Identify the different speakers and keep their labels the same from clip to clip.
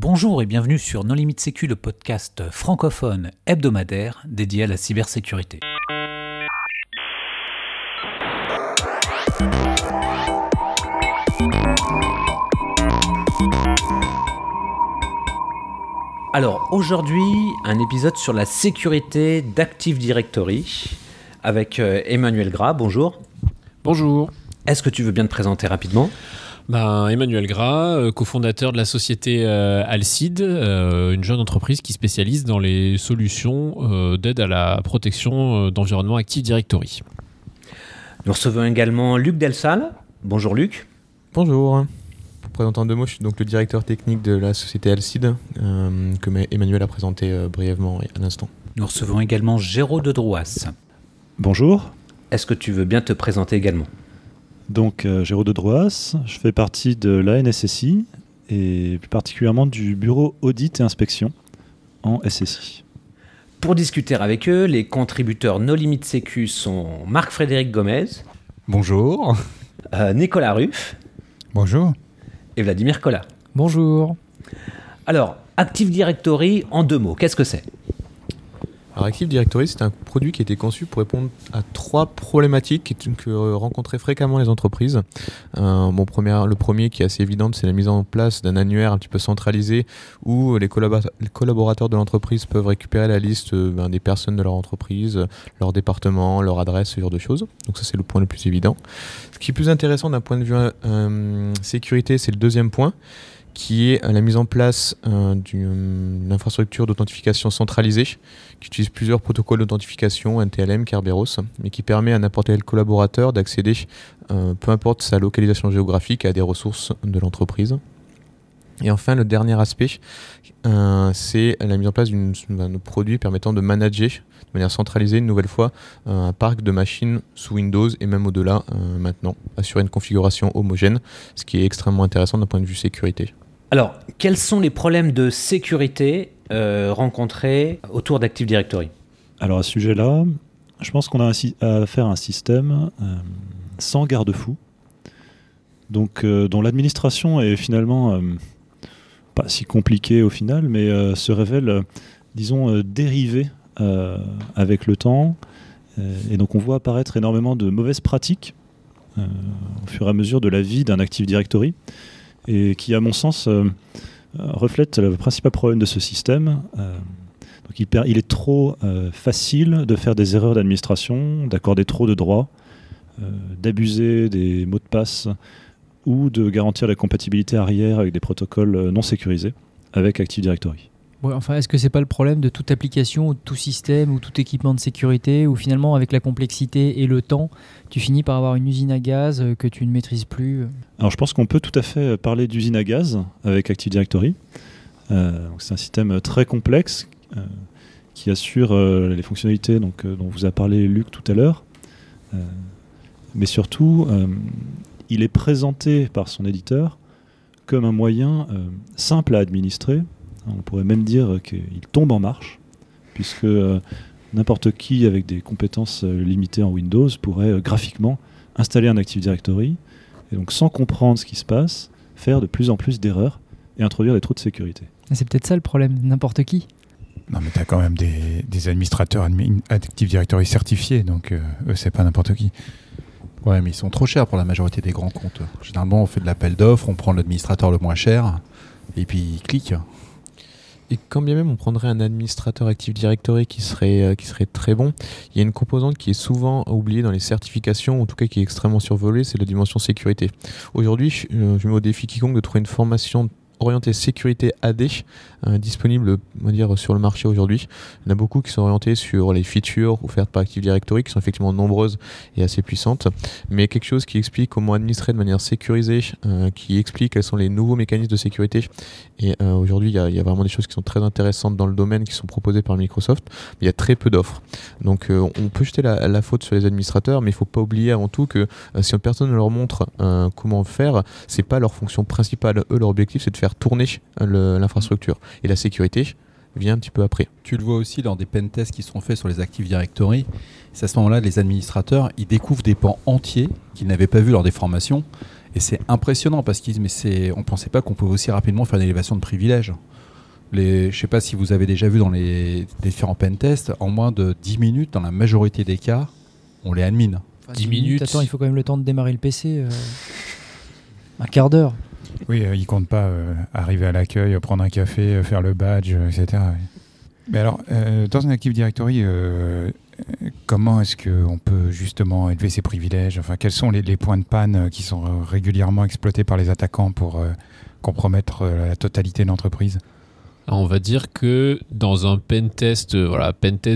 Speaker 1: Bonjour et bienvenue sur Non Limite Sécu, le podcast francophone hebdomadaire dédié à la cybersécurité. Alors aujourd'hui, un épisode sur la sécurité d'Active Directory avec euh, Emmanuel Gras. Bonjour.
Speaker 2: Bonjour.
Speaker 1: Est-ce que tu veux bien te présenter rapidement?
Speaker 2: Ben, Emmanuel Gras, euh, cofondateur de la société euh, Alcide, euh, une jeune entreprise qui spécialise dans les solutions d'aide à la protection d'environnement Active Directory.
Speaker 1: Nous recevons également Luc Delsal. Bonjour Luc.
Speaker 3: Bonjour. Pour présenter en deux mots, je suis donc le directeur technique de la société Alcide, que Emmanuel a présenté brièvement à l'instant.
Speaker 1: Nous recevons également Géraud de Drouas.
Speaker 4: Bonjour.
Speaker 1: Est-ce que tu veux bien te présenter également?
Speaker 4: Donc, euh, Géraud de Droas, je fais partie de l'ANSSI et plus particulièrement du bureau audit et inspection en SSI.
Speaker 1: Pour discuter avec eux, les contributeurs No Limit Sécu sont Marc-Frédéric Gomez.
Speaker 5: Bonjour.
Speaker 1: Euh, Nicolas Ruff.
Speaker 5: Bonjour.
Speaker 1: Et Vladimir Collat.
Speaker 6: Bonjour.
Speaker 1: Alors, Active Directory, en deux mots, qu'est-ce que c'est?
Speaker 3: Alors Active Directory, c'est un produit qui a été conçu pour répondre à trois problématiques que rencontraient fréquemment les entreprises. Euh, premier, le premier qui est assez évident, c'est la mise en place d'un annuaire un petit peu centralisé où les, collaborateurs de l'entreprise peuvent récupérer la liste euh, ben, des personnes de leur entreprise, leur département, leur adresse, ce genre de choses. Donc ça, c'est le point le plus évident. Ce qui est plus intéressant d'un point de vue euh, sécurité, c'est le deuxième point qui est la mise en place d'une infrastructure d'authentification centralisée qui utilise plusieurs protocoles d'authentification, NTLM, Kerberos, mais qui permet à n'importe quel collaborateur d'accéder, euh, peu importe sa localisation géographique, à des ressources de l'entreprise. Et enfin, le dernier aspect, euh, c'est la mise en place d'un produit permettant de manager de manière centralisée, une nouvelle fois, euh, un parc de machines sous Windows et même au-delà maintenant, assurer une configuration homogène, ce qui est extrêmement intéressant d'un point de vue sécurité.
Speaker 1: Alors, quels sont les problèmes de sécurité euh, rencontrés autour d'Active Directory?
Speaker 4: Alors, à ce sujet-là, je pense qu'on a à faire un système euh, sans garde-fou, euh, dont l'administration est finalement pas si compliquée au final, mais se révèle, disons, dérivée avec le temps. et donc, on voit apparaître énormément de mauvaises pratiques au fur et à mesure de la vie d'un Active Directory et qui, à mon sens, euh, euh, reflète le principal problème de ce système. Euh, il, il, est trop facile de faire des erreurs d'administration, d'accorder trop de droits, d'abuser des mots de passe ou de garantir la compatibilité arrière avec des protocoles non sécurisés avec Active Directory
Speaker 6: enfin, est-ce que c'est pas le problème de toute application ou de tout système ou tout équipement de sécurité où finalement avec la complexité et le temps, tu finis par avoir une usine à gaz euh, que tu ne maîtrises plus euh
Speaker 4: Alors je pense qu'on peut tout à fait parler d'usine à gaz avec Active Directory. Euh, c'est un système très complexe qui assure les fonctionnalités dont vous a parlé Luc tout à l'heure. mais surtout, il est présenté par son éditeur comme un moyen simple à administrer on pourrait même dire qu'il tombe en marche, puisque euh, n'importe qui avec des compétences euh, limitées en Windows pourrait euh, graphiquement installer un Active Directory, et donc sans comprendre ce qui se passe, faire de plus en plus d'erreurs et introduire des trous de sécurité.
Speaker 6: C'est peut-être ça le problème, n'importe qui.
Speaker 5: Non, mais tu as quand même des, administrateurs Active Directory certifiés, donc eux, c'est pas n'importe qui. Ouais, mais ils sont trop chers pour la majorité des grands comptes. Généralement, on fait de l'appel d'offres, on prend l'administrateur le moins cher, et puis il clique.
Speaker 3: Et quand bien même on prendrait un administrateur Active Directory qui serait, euh, qui serait très bon, il y a une composante qui est souvent oubliée dans les certifications, en tout cas qui est extrêmement survolée, c'est la dimension sécurité. Aujourd'hui, je, euh, je mets au défi quiconque de trouver une formation orienté sécurité AD euh, disponible on va dire, sur le marché aujourd'hui. Il y en a beaucoup qui sont orientés sur les features offertes par Active Directory qui sont effectivement nombreuses et assez puissantes, mais quelque chose qui explique comment administrer de manière sécurisée, euh, qui explique quels sont les nouveaux mécanismes de sécurité. Et euh, aujourd'hui, il y, a vraiment des choses qui sont très intéressantes dans le domaine qui sont proposées par Microsoft, il y a très peu d'offres. Donc on peut jeter la, faute sur les administrateurs, mais il ne faut pas oublier avant tout que si une personne ne leur montre comment faire, c'est pas leur fonction principale. Eux, leur objectif, c'est de faire tourner l'infrastructure. Et la sécurité vient un petit peu après.
Speaker 5: Tu le vois aussi dans des pen tests qui sont faits sur les Active Directory. C'est à ce moment-là, les administrateurs, ils découvrent des pans entiers qu'ils n'avaient pas vus lors des formations. Et c'est impressionnant parce qu'on ne pensait pas qu'on pouvait aussi rapidement faire une élévation de privilèges. Les, je sais pas si vous avez déjà vu dans les différents pentests, en moins de 10 minutes, dans la majorité des cas, on les admine.
Speaker 6: 10 minutes. Attends, il faut quand même le temps de démarrer le PC. euh, Un quart d'heure.
Speaker 5: Oui, euh, ils comptent pas euh, arriver à l'accueil, prendre un café, euh, faire le badge, euh, etc. Mais alors, euh, dans un Active Directory, euh, euh, comment est-ce qu'on peut justement élever ses privilèges? Enfin, quels sont les, points de panne euh, qui sont euh, régulièrement exploités par les attaquants pour euh, compromettre euh, la totalité de l'entreprise?
Speaker 2: On va dire que dans un pentest, euh, voilà,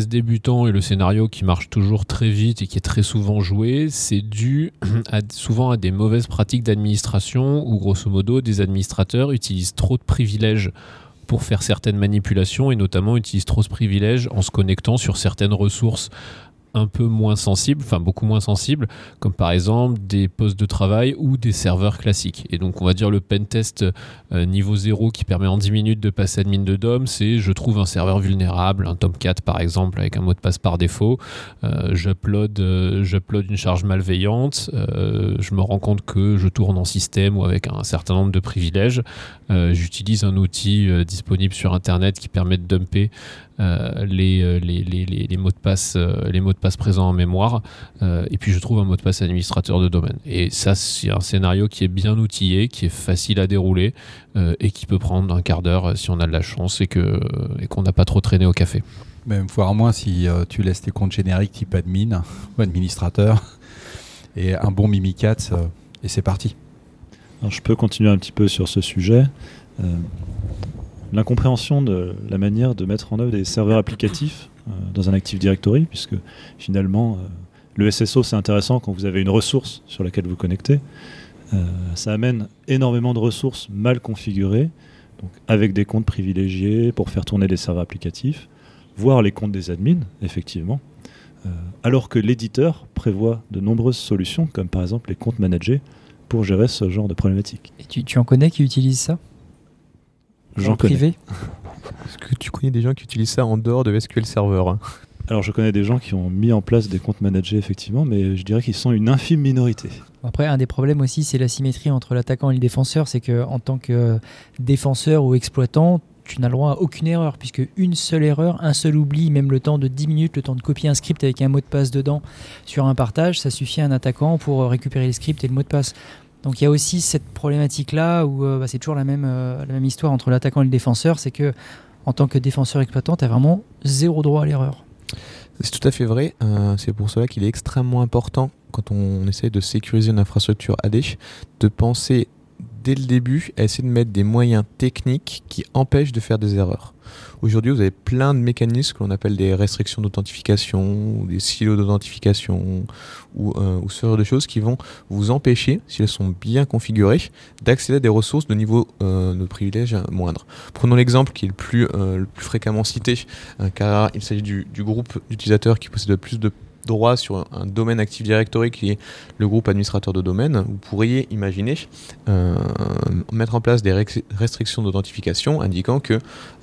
Speaker 2: débutant et le scénario qui marche toujours très vite et qui est très souvent joué, c'est dû souvent à des mauvaises pratiques d'administration où grosso modo des administrateurs utilisent trop de privilèges pour faire certaines manipulations et notamment utilisent trop de privilèges en se connectant sur certaines ressources un peu moins sensibles, enfin beaucoup moins sensibles, comme par exemple des postes de travail ou des serveurs classiques. Et donc on va dire le pentest euh, niveau 0 qui permet en 10 minutes de passer admin de DOM, c'est je trouve un serveur vulnérable, un Tomcat par exemple avec un mot de passe par défaut, euh, j'upload euh, j'upload une charge malveillante, je me rends compte que je tourne en système ou avec un certain nombre de privilèges, j'utilise un outil disponible sur internet qui permet de dumper euh, les, euh, les, les, les- les mots de passe euh, les mots de passe présents en mémoire euh, et puis je trouve un mot de passe administrateur de domaine et ça c'est un scénario qui est bien outillé qui est facile à dérouler euh, et qui peut prendre un quart d'heure si on a de la chance et que et qu'on n'a pas trop traîné au café
Speaker 5: Même voire moins si euh, tu laisses tes comptes génériques type admin ou administrateur et un bon Mimikatz euh, et c'est parti.
Speaker 4: Alors, je peux continuer un petit peu sur ce sujet. Euh, L'incompréhension de la manière de mettre en œuvre des serveurs applicatifs euh, dans un Active Directory, puisque finalement, euh, le SSO, c'est intéressant quand vous avez une ressource sur laquelle vous connectez. Euh, ça amène énormément de ressources mal configurées, donc avec des comptes privilégiés pour faire tourner des serveurs applicatifs, voire les comptes des admins, effectivement. Alors que l'éditeur prévoit de nombreuses solutions, comme par exemple les comptes managés, pour gérer ce genre de problématique.
Speaker 6: Et tu, tu en connais qui utilisent ça?
Speaker 4: J'en
Speaker 6: privé
Speaker 3: Est-ce que tu connais des gens qui utilisent ça en dehors de SQL Server hein?
Speaker 4: Alors je connais des gens qui ont mis en place des comptes managés effectivement, mais je dirais qu'ils sont une infime minorité.
Speaker 6: Après, un des problèmes aussi, c'est la symétrie entre l'attaquant et le défenseur. C'est que en tant que défenseur ou exploitant, tu n'as le droit à aucune erreur, puisque une seule erreur, un seul oubli, même le temps de 10 minutes, le temps de copier un script avec un mot de passe dedans sur un partage, ça suffit à un attaquant pour récupérer le script et le mot de passe. Donc il y a aussi cette problématique-là où euh, bah, c'est toujours la même, euh, la même histoire entre l'attaquant et le défenseur, c'est que en tant que défenseur exploitant, tu as vraiment zéro droit à l'erreur.
Speaker 3: C'est tout à fait vrai. Euh, c'est pour cela qu'il est extrêmement important, quand on essaie de sécuriser une infrastructure AD, de penser dès le début à essayer de mettre des moyens techniques qui empêchent de faire des erreurs. Aujourd'hui, vous avez plein de mécanismes que l'on appelle des restrictions d'authentification, des silos d'authentification, ou, euh, ou ce genre de choses qui vont vous empêcher, si elles sont bien configurées, d'accéder à des ressources de niveau euh, de privilège moindre. Prenons l'exemple qui est le plus, euh, fréquemment cité, car il s'agit du, du groupe d'utilisateurs qui possède le plus de droits sur un, domaine Active Directory qui est le groupe administrateur de domaine. Vous pourriez imaginer euh, mettre en place des restrictions d'authentification indiquant que euh,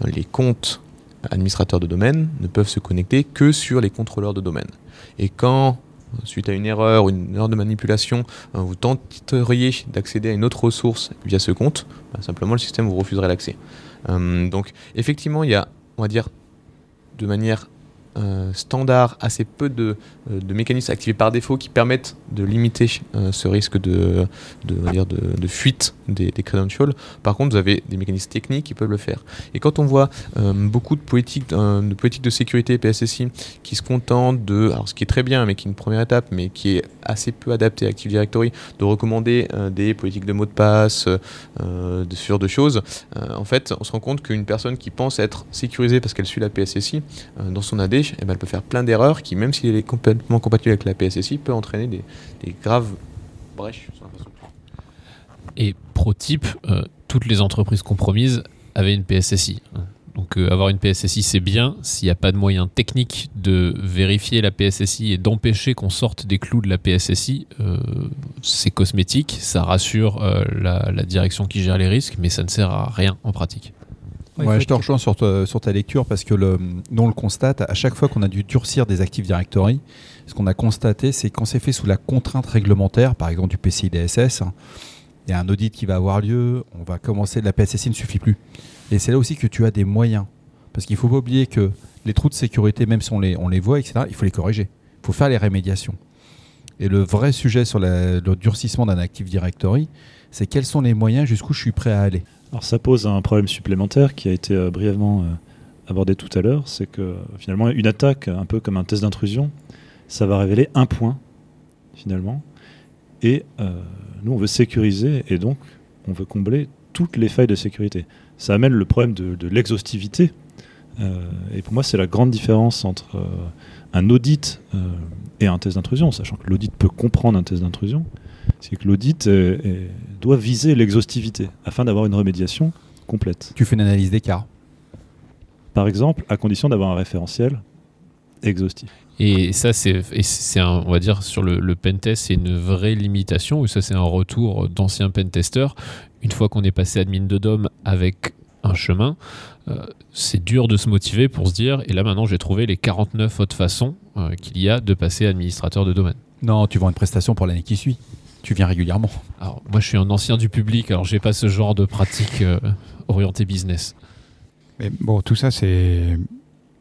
Speaker 3: les comptes administrateurs de domaine ne peuvent se connecter que sur les contrôleurs de domaine. Et quand suite à une erreur ou une erreur de manipulation, euh, vous tenteriez d'accéder à une autre ressource via ce compte, bah, simplement le système vous refuserait l'accès. Donc effectivement, il y a, on va dire, de manière standard assez peu de, euh, de mécanismes activés par défaut qui permettent de limiter euh, ce risque de, de, dire de, fuite des, des credentials. Par contre, vous avez des mécanismes techniques qui peuvent le faire. Et quand on voit euh, beaucoup de politiques, euh, de politiques de sécurité PSSI qui se contentent de, alors ce qui est très bien, mais qui est une première étape, mais qui est assez peu adapté à Active Directory, de recommander des politiques de mots de passe, de ce genre de choses, en fait, on se rend compte qu'une personne qui pense être sécurisée parce qu'elle suit la PSSI, dans son AD, eh ben, elle peut faire plein d'erreurs qui, même si elle est complètement compatible avec la PSSI, peut entraîner des, des graves brèches sur.
Speaker 2: Et pro type, euh, toutes les entreprises compromises avaient une PSSI. Donc euh, avoir une PSSI, c'est bien s'il n'y a pas de moyen technique de vérifier la PSSI et d'empêcher qu'on sorte des clous de la PSSI. euh, c'est cosmétique, ça rassure euh, la, la direction qui gère les risques, mais ça ne sert à rien en pratique.
Speaker 6: Ouais,
Speaker 5: Ouais, je te rejoins sur ta, sur ta lecture parce que le, nous on le constate, à chaque fois qu'on a dû durcir des Active Directory, ce qu'on a constaté, c'est quand c'est fait sous la contrainte réglementaire, par exemple du PCI DSS, hein, il y a un audit qui va avoir lieu, on va commencer, la PSSI ne suffit plus. Et c'est là aussi que tu as des moyens. Parce qu'il ne faut pas oublier que les trous de sécurité, même si on les, voit, etc., il faut les corriger. Il faut faire les rémédiations. Et le vrai sujet sur le durcissement d'un Active Directory, c'est quels sont les moyens, jusqu'où je suis prêt à aller.
Speaker 4: Alors ça pose un problème supplémentaire qui a été euh, brièvement euh, abordé tout à l'heure, c'est que finalement une attaque, un peu comme un test d'intrusion, ça va révéler un point finalement, et euh, nous on veut sécuriser et donc on veut combler toutes les failles de sécurité. Ça amène le problème de, de l'exhaustivité, euh, et pour moi c'est la grande différence entre euh, un audit et un test d'intrusion, sachant que l'audit peut comprendre un test d'intrusion, c'est que l'audit doit viser l'exhaustivité afin d'avoir une remédiation complète.
Speaker 5: Tu fais une analyse d'écart.
Speaker 4: Par exemple, à condition d'avoir un référentiel exhaustif.
Speaker 2: Et ça, c'est, un- on va dire, sur le, le pentest, c'est une vraie limitation, ou ça, c'est un retour d'anciens pentesters. Une fois qu'on est passé admin de DOM avec un chemin, euh, c'est dur de se motiver pour se dire, et là maintenant, j'ai trouvé les 49 autres façons euh, qu'il y a de passer administrateur de domaine.
Speaker 5: Non, tu vends une prestation pour l'année qui suit. Tu viens régulièrement.
Speaker 2: Alors, moi, je suis un ancien du public, alors j'ai pas ce genre de pratique euh, orientée business.
Speaker 5: Mais bon, tout ça, c'est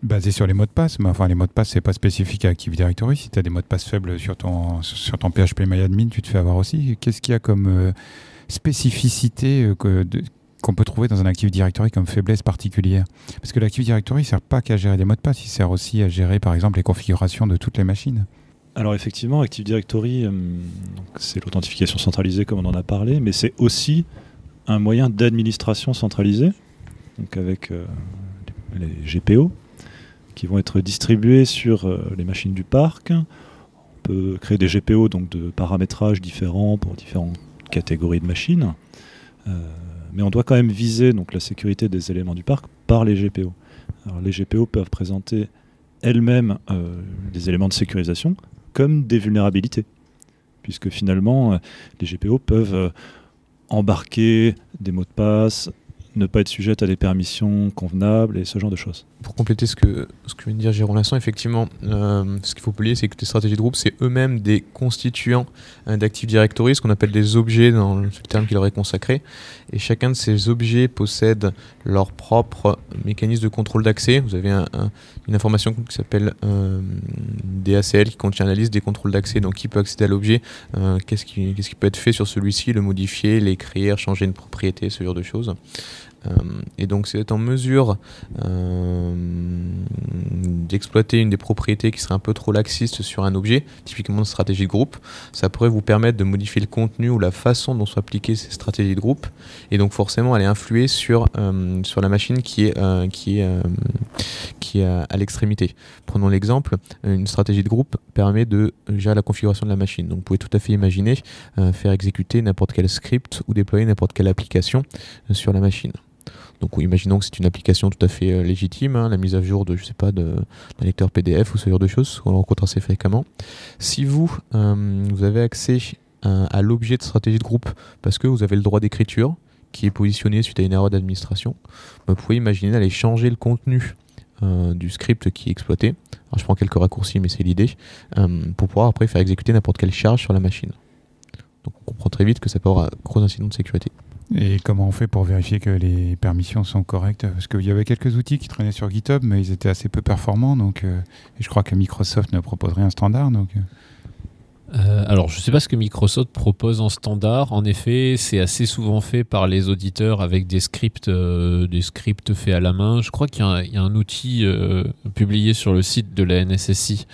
Speaker 5: basé sur les mots de passe. Mais enfin, les mots de passe, c'est pas spécifique à Active Directory. Si tu as des mots de passe faibles sur ton, sur ton PHP MyAdmin, tu te fais avoir aussi. Qu'est-ce qu'il y a comme euh, spécificité euh, que- qu'on peut trouver dans un Active Directory comme faiblesse particulière? Parce que l'Active Directory ne sert pas qu'à gérer des mots de passe, il sert aussi à gérer, par exemple, les configurations de toutes les machines.
Speaker 4: Alors effectivement, Active Directory, euh, c'est l'authentification centralisée comme on en a parlé, mais c'est aussi un moyen d'administration centralisée, donc avec les GPO, qui vont être distribués sur euh, les machines du parc. On peut créer des GPO donc de paramétrage différents pour différentes catégories de machines, Euh, mais on doit quand même viser donc la sécurité des éléments du parc par les GPO. Les GPO peuvent présenter elles-mêmes euh, des éléments de sécurisation comme des vulnérabilités, puisque finalement les GPO peuvent embarquer des mots de passe, ne pas être sujettes à des permissions convenables et ce genre de choses.
Speaker 3: Pour compléter ce que, ce que vient de dire Jérôme Lasson, effectivement, euh, ce qu'il faut oublier, c'est que les stratégies de groupe, c'est eux-mêmes des constituants euh, d'Active Directory, ce qu'on appelle des objets dans le terme qu'il leur est consacré. Et chacun de ces objets possède leur propre mécanisme de contrôle d'accès. Vous avez un- un- une information qui s'appelle euh, DACL qui contient la liste des contrôles d'accès. Donc, qui peut accéder à l'objet, euh, qu'est-ce qui, qu'est-ce qui peut être fait sur celui-ci, le modifier, l'écrire, changer une propriété, ce genre de choses. Euh, et donc, c'est en mesure euh, d'exploiter une des propriétés qui serait un peu trop laxiste sur un objet, typiquement une stratégie de groupe, ça pourrait vous permettre de modifier le contenu ou la façon dont sont appliquées ces stratégies de groupe, et donc forcément aller influer sur, euh, sur la machine qui est, qui est, qui est à, l'extrémité. Prenons l'exemple, une stratégie de groupe permet de gérer la configuration de la machine. Donc vous pouvez tout à fait imaginer faire exécuter n'importe quel script ou déployer n'importe quelle application sur la machine. Donc imaginons que c'est une application tout à fait euh, légitime, hein, la mise à jour de, je sais pas, d'un lecteur PDF ou ce genre de choses qu'on rencontre assez fréquemment. Si vous, euh, vous avez accès à, à l'objet de stratégie de groupe parce que vous avez le droit d'écriture qui est positionné suite à une erreur d'administration, bah, vous pouvez imaginer d'aller changer le contenu euh, du script qui est exploité. Alors je prends quelques raccourcis, mais c'est l'idée, euh, pour pouvoir après faire exécuter n'importe quelle charge sur la machine. Donc on comprend très vite que ça peut avoir un gros incident de sécurité.
Speaker 5: Et comment on fait pour vérifier que les permissions sont correctes? Parce qu'il y avait quelques outils qui traînaient sur GitHub, mais ils étaient assez peu performants. Donc, euh, et je crois que Microsoft ne proposerait un standard. Donc, euh,
Speaker 2: Euh, alors, je ne sais pas ce que Microsoft propose en standard. En effet, c'est assez souvent fait par les auditeurs avec des scripts, des scripts faits à la main. Je crois qu'il y, a un- outil publié sur le site de la NSSI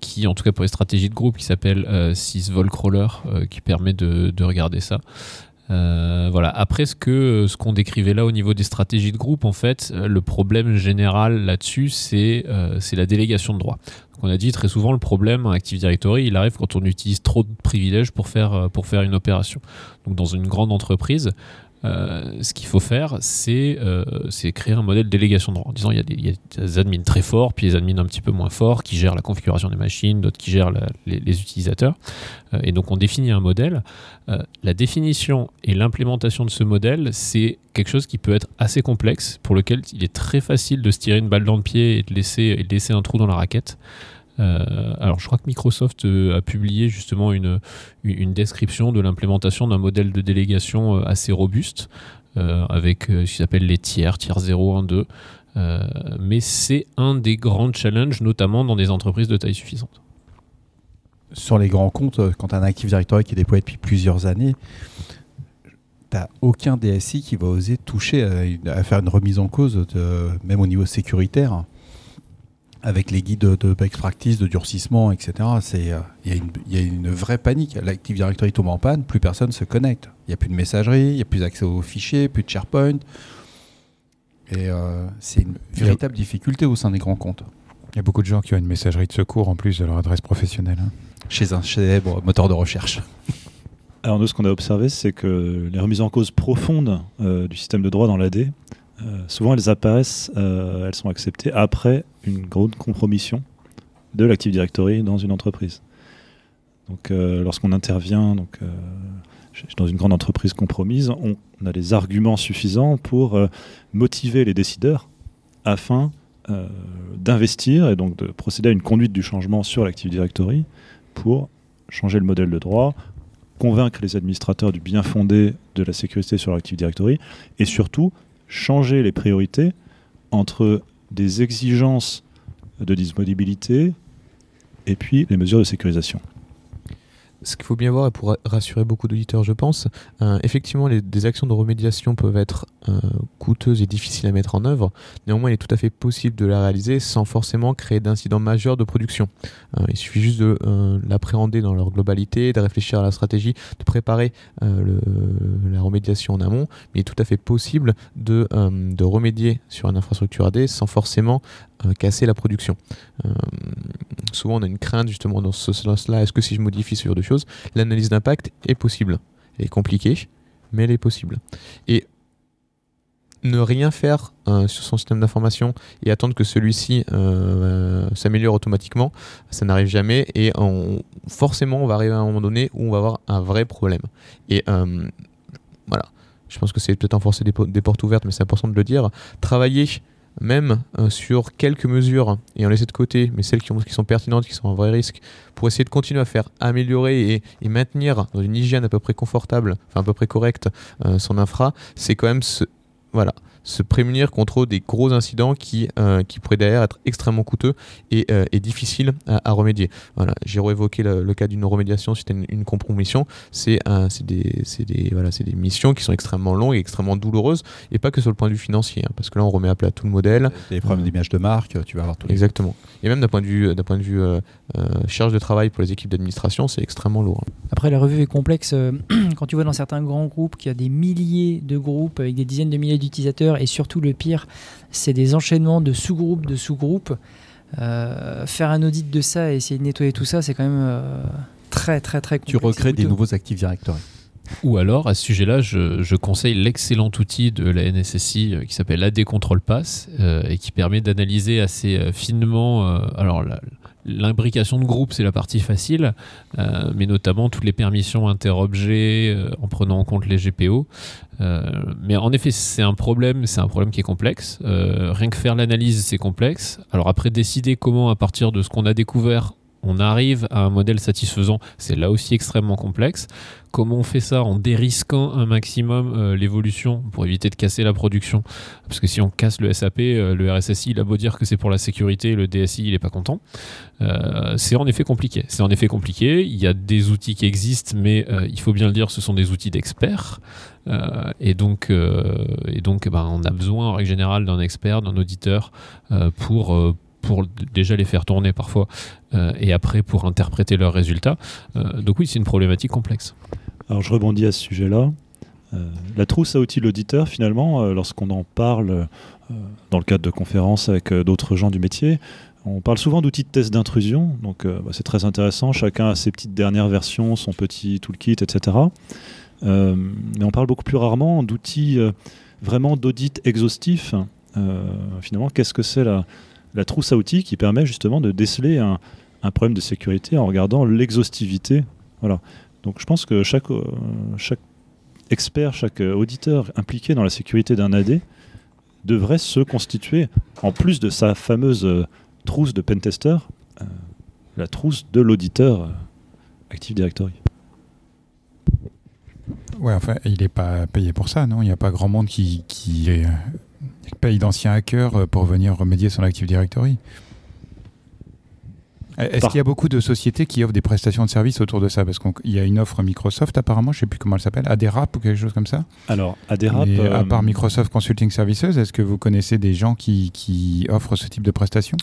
Speaker 2: qui, en tout cas pour les stratégies de groupe, qui s'appelle euh, qui permet de regarder ça. Euh, voilà. Après, ce que ce qu'on décrivait là au niveau des stratégies de groupe, en fait, euh, le problème général là-dessus, c'est euh, c'est la délégation de droits. Donc, on a dit très souvent le problème Active Directory, il arrive quand on utilise trop de privilèges pour faire euh, pour faire une opération. Donc, dans une grande entreprise. Euh, ce qu'il faut faire, c'est euh, créer un modèle de délégation de. En disant, il y, a des, il y a des admins très forts, puis des admins un petit peu moins forts qui gèrent la configuration des machines, d'autres qui gèrent les, utilisateurs. Euh, et donc, on définit un modèle. La définition et l'implémentation de ce modèle, c'est quelque chose qui peut être assez complexe, pour lequel il est très facile de se tirer une balle dans le pied et de laisser un trou dans la raquette. Euh, alors, je crois que Microsoft euh, a publié justement une, une description de l'implémentation d'un modèle de délégation euh, assez robuste, avec ce qui s'appelle les tiers, tiers 0, 1, 2. Euh, mais c'est un des grands challenges, notamment dans des entreprises de taille suffisante.
Speaker 5: Sur les grands comptes, quand as un Active Directory qui est déployé depuis plusieurs années, t'as aucun DSI qui va oser toucher à, faire une remise en cause, même au niveau sécuritaire, avec les guides de, de best practice, de durcissement, etc. C'est, euh, Il y, a une- il y a une vraie panique. L'Active Directory tombe en panne, plus personne se connecte. Il n'y a plus de messagerie, il n'y a plus d'accès aux fichiers, plus de SharePoint. Et euh, c'est une véritable difficulté au sein des grands comptes.
Speaker 7: Il y a beaucoup de gens qui ont une messagerie de secours en plus de leur adresse professionnelle. hein.
Speaker 5: Chez un célèbre moteur de recherche.
Speaker 4: Alors nous, ce qu'on a observé, c'est que les remises en cause profondes euh, du système de droit dans l'AD, euh, souvent elles apparaissent, euh, elles sont acceptées après une grande compromission de l'Active Directory dans une entreprise. Donc euh, lorsqu'on intervient dans une grande entreprise compromise, on, on a les arguments suffisants pour motiver les décideurs afin d'investir et donc de procéder à une conduite du changement sur l'Active Directory pour changer le modèle de droit, convaincre les administrateurs du bien fondé de la sécurité sur l'Active Directory et surtout changer les priorités entre des exigences de disponibilité et puis les mesures de sécurisation.
Speaker 3: Ce qu'il faut bien voir, et pour ra- rassurer beaucoup d'auditeurs, je pense, euh, effectivement, les, actions de remédiation peuvent être euh, coûteuses et difficiles à mettre en œuvre. Néanmoins, il est tout à fait possible de la réaliser sans forcément créer d'incidents majeurs de production. Euh, il suffit juste de euh, l'appréhender dans leur globalité, de réfléchir à la stratégie, de préparer la remédiation en amont. Mais il est tout à fait possible de, de remédier sur une infrastructure AD sans forcément casser la production. Souvent, on a une crainte justement dans ce sens-là. Est-ce que si je modifie ce genre de choses, l'analyse d'impact est possible? Elle est compliquée, mais elle est possible. Et ne rien faire euh, sur son système d'information et attendre que celui-ci euh, s'améliore automatiquement, ça n'arrive jamais et forcément on va arriver à un moment donné où on va avoir un vrai problème. Et euh, voilà, je pense que c'est peut-être enfoncer des, des portes ouvertes, mais c'est important de le dire. Travailler même euh, sur quelques mesures et en laisser de côté, mais celles qui, ont- qui sont pertinentes, qui sont un vrai risque, pour essayer de continuer à faire améliorer et, et maintenir dans une hygiène à peu près confortable, enfin à peu près correcte, euh, son infra, c'est quand même se, voilà, se prémunir contre des gros incidents qui, euh, qui pourraient derrière être extrêmement coûteux et, euh, et difficiles à, à remédier. Voilà, j'ai réévoqué le, le cas d'une remédiation suite à une, une compromission. C'est c'est des, c'est des, voilà, c'est des missions qui sont extrêmement longues et extrêmement douloureuses, et pas que sur le point de vue financier, hein, parce que là on remet à plat tout le modèle.
Speaker 5: Des problèmes d'image de marque, tu vas avoir les
Speaker 3: Exactement. Et même d'un point de vue, d'un point de vue euh, euh, charge de travail pour les équipes d'administration, c'est extrêmement lourd. hein.
Speaker 6: Après, la revue est complexe. euh, Quand tu vois dans certains grands groupes qu'il y a des milliers de groupes avec des dizaines de milliers d'utilisateurs, et surtout le pire, c'est des enchaînements de sous-groupes, de sous-groupes. Euh, faire un audit de ça et essayer de nettoyer tout ça, c'est quand même euh, très, très, très
Speaker 5: Tu
Speaker 6: complexe et
Speaker 5: recrées des nouveaux Active Directory.
Speaker 2: Ou alors, à ce sujet-là, je, je conseille l'excellent outil de la NSSI euh, qui s'appelle AD Control Pass euh, et qui permet d'analyser assez finement. euh, alors, la- l'imbrication de groupe, c'est la partie facile, euh, mais notamment toutes les permissions interobjets euh, en prenant en compte les GPO. Euh, mais en effet, c'est un problème, c'est un problème qui est complexe. Euh, rien que faire l'analyse, c'est complexe. Alors après, décider comment, à partir de ce qu'on a découvert, on arrive à un modèle satisfaisant, c'est là aussi extrêmement complexe. Comment on fait ça en dérisquant un maximum euh, l'évolution pour éviter de casser la production? Parce que si on casse le SAP, euh, le RSSI, il a beau dire que c'est pour la sécurité, le DSI, il n'est pas content. Euh, c'est en effet compliqué. C'est en effet compliqué. Il y a des outils qui existent, mais il faut bien le dire, ce sont des outils d'experts. Et donc, et donc ben, on a besoin en règle générale d'un expert, d'un auditeur pour, pour déjà les faire tourner parfois euh, et après pour interpréter leurs résultats. Euh, donc oui, c'est une problématique complexe.
Speaker 4: Alors je rebondis à ce sujet-là. Euh, la trousse à outils de l'auditeur, finalement, lorsqu'on en parle dans le cadre de conférences avec d'autres gens du métier, on parle souvent d'outils de test d'intrusion. Donc bah, c'est très intéressant. Chacun a ses petites dernières versions, son petit toolkit, etc. Mais on parle beaucoup plus rarement d'outils vraiment d'audit exhaustif. Finalement, qu'est-ce que c'est la, la trousse à outils qui permet justement de déceler un, problème de sécurité en regardant l'exhaustivité voilà. Donc je pense que chaque, euh, chaque expert, chaque euh, auditeur impliqué dans la sécurité d'un AD devrait se constituer, en plus de sa fameuse euh, trousse de pentester, la trousse de l'auditeur Active Directory.
Speaker 5: Ouais, enfin, il n'est pas payé pour ça, non? Il n'y a pas grand monde qui, qui paye d'anciens hackers euh, pour venir remédier son Active Directory. Est-ce qu'il y a beaucoup de sociétés qui offrent des prestations de services autour de ça? Parce qu'il y a une offre Microsoft apparemment, je ne sais plus comment elle s'appelle, Aderap ou quelque chose comme ça.
Speaker 4: Alors, Aderap,
Speaker 5: Mais à
Speaker 4: euh,
Speaker 5: part Microsoft Consulting Services, est-ce que vous connaissez des gens qui, qui offrent ce type de prestations?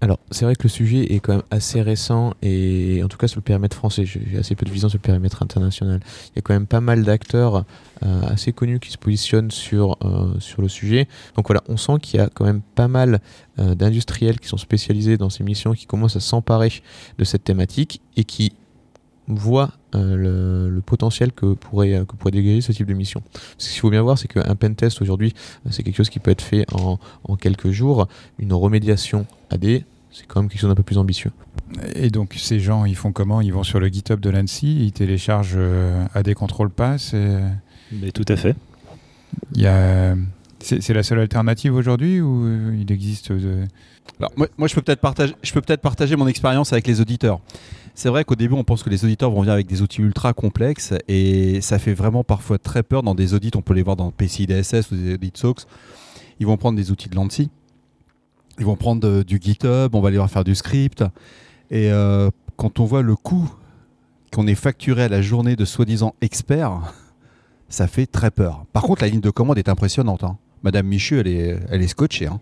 Speaker 3: Alors, c'est vrai que le sujet est quand même assez récent et en tout cas sur le périmètre français, j'ai assez peu de vision sur le périmètre international. Il y a quand même pas mal d'acteurs euh, assez connus qui se positionnent sur, euh, sur le sujet. Donc voilà, on sent qu'il y a quand même pas mal euh, d'industriels qui sont spécialisés dans ces missions, qui commencent à s'emparer de cette thématique et qui voient euh, le, le potentiel que pourrait, euh, que pourrait dégager ce type de mission. Ce qu'il faut bien voir, c'est qu'un pentest aujourd'hui, euh, c'est quelque chose qui peut être fait en, en quelques jours. Une remédiation AD, c'est quand même quelque chose d'un peu plus ambitieux.
Speaker 5: Et donc ces gens, ils font comment? Ils vont sur le GitHub de l'ANSI, ils téléchargent euh, AD Control Pass. et
Speaker 4: mais tout à fait.
Speaker 5: Il y a... C'est la seule alternative aujourd'hui ou il existe de...
Speaker 8: Alors, moi, moi, je peux peut-être partager, je peux peut-être partager mon expérience avec les auditeurs. C'est vrai qu'au début, on pense que les auditeurs vont venir avec des outils ultra complexes et ça fait vraiment parfois très peur dans des audits. On peut les voir dans PCI DSS ou des audits SOX. Ils vont prendre des outils de l'ANSI. Ils vont prendre euh, du GitHub, on va voir faire du script. Et euh, quand on voit le coût qu'on est facturé à la journée de soi-disant experts, ça fait très peur. Par contre, la ligne de commande est impressionnante. hein. Madame Michu, elle est, elle est scotchée. hein.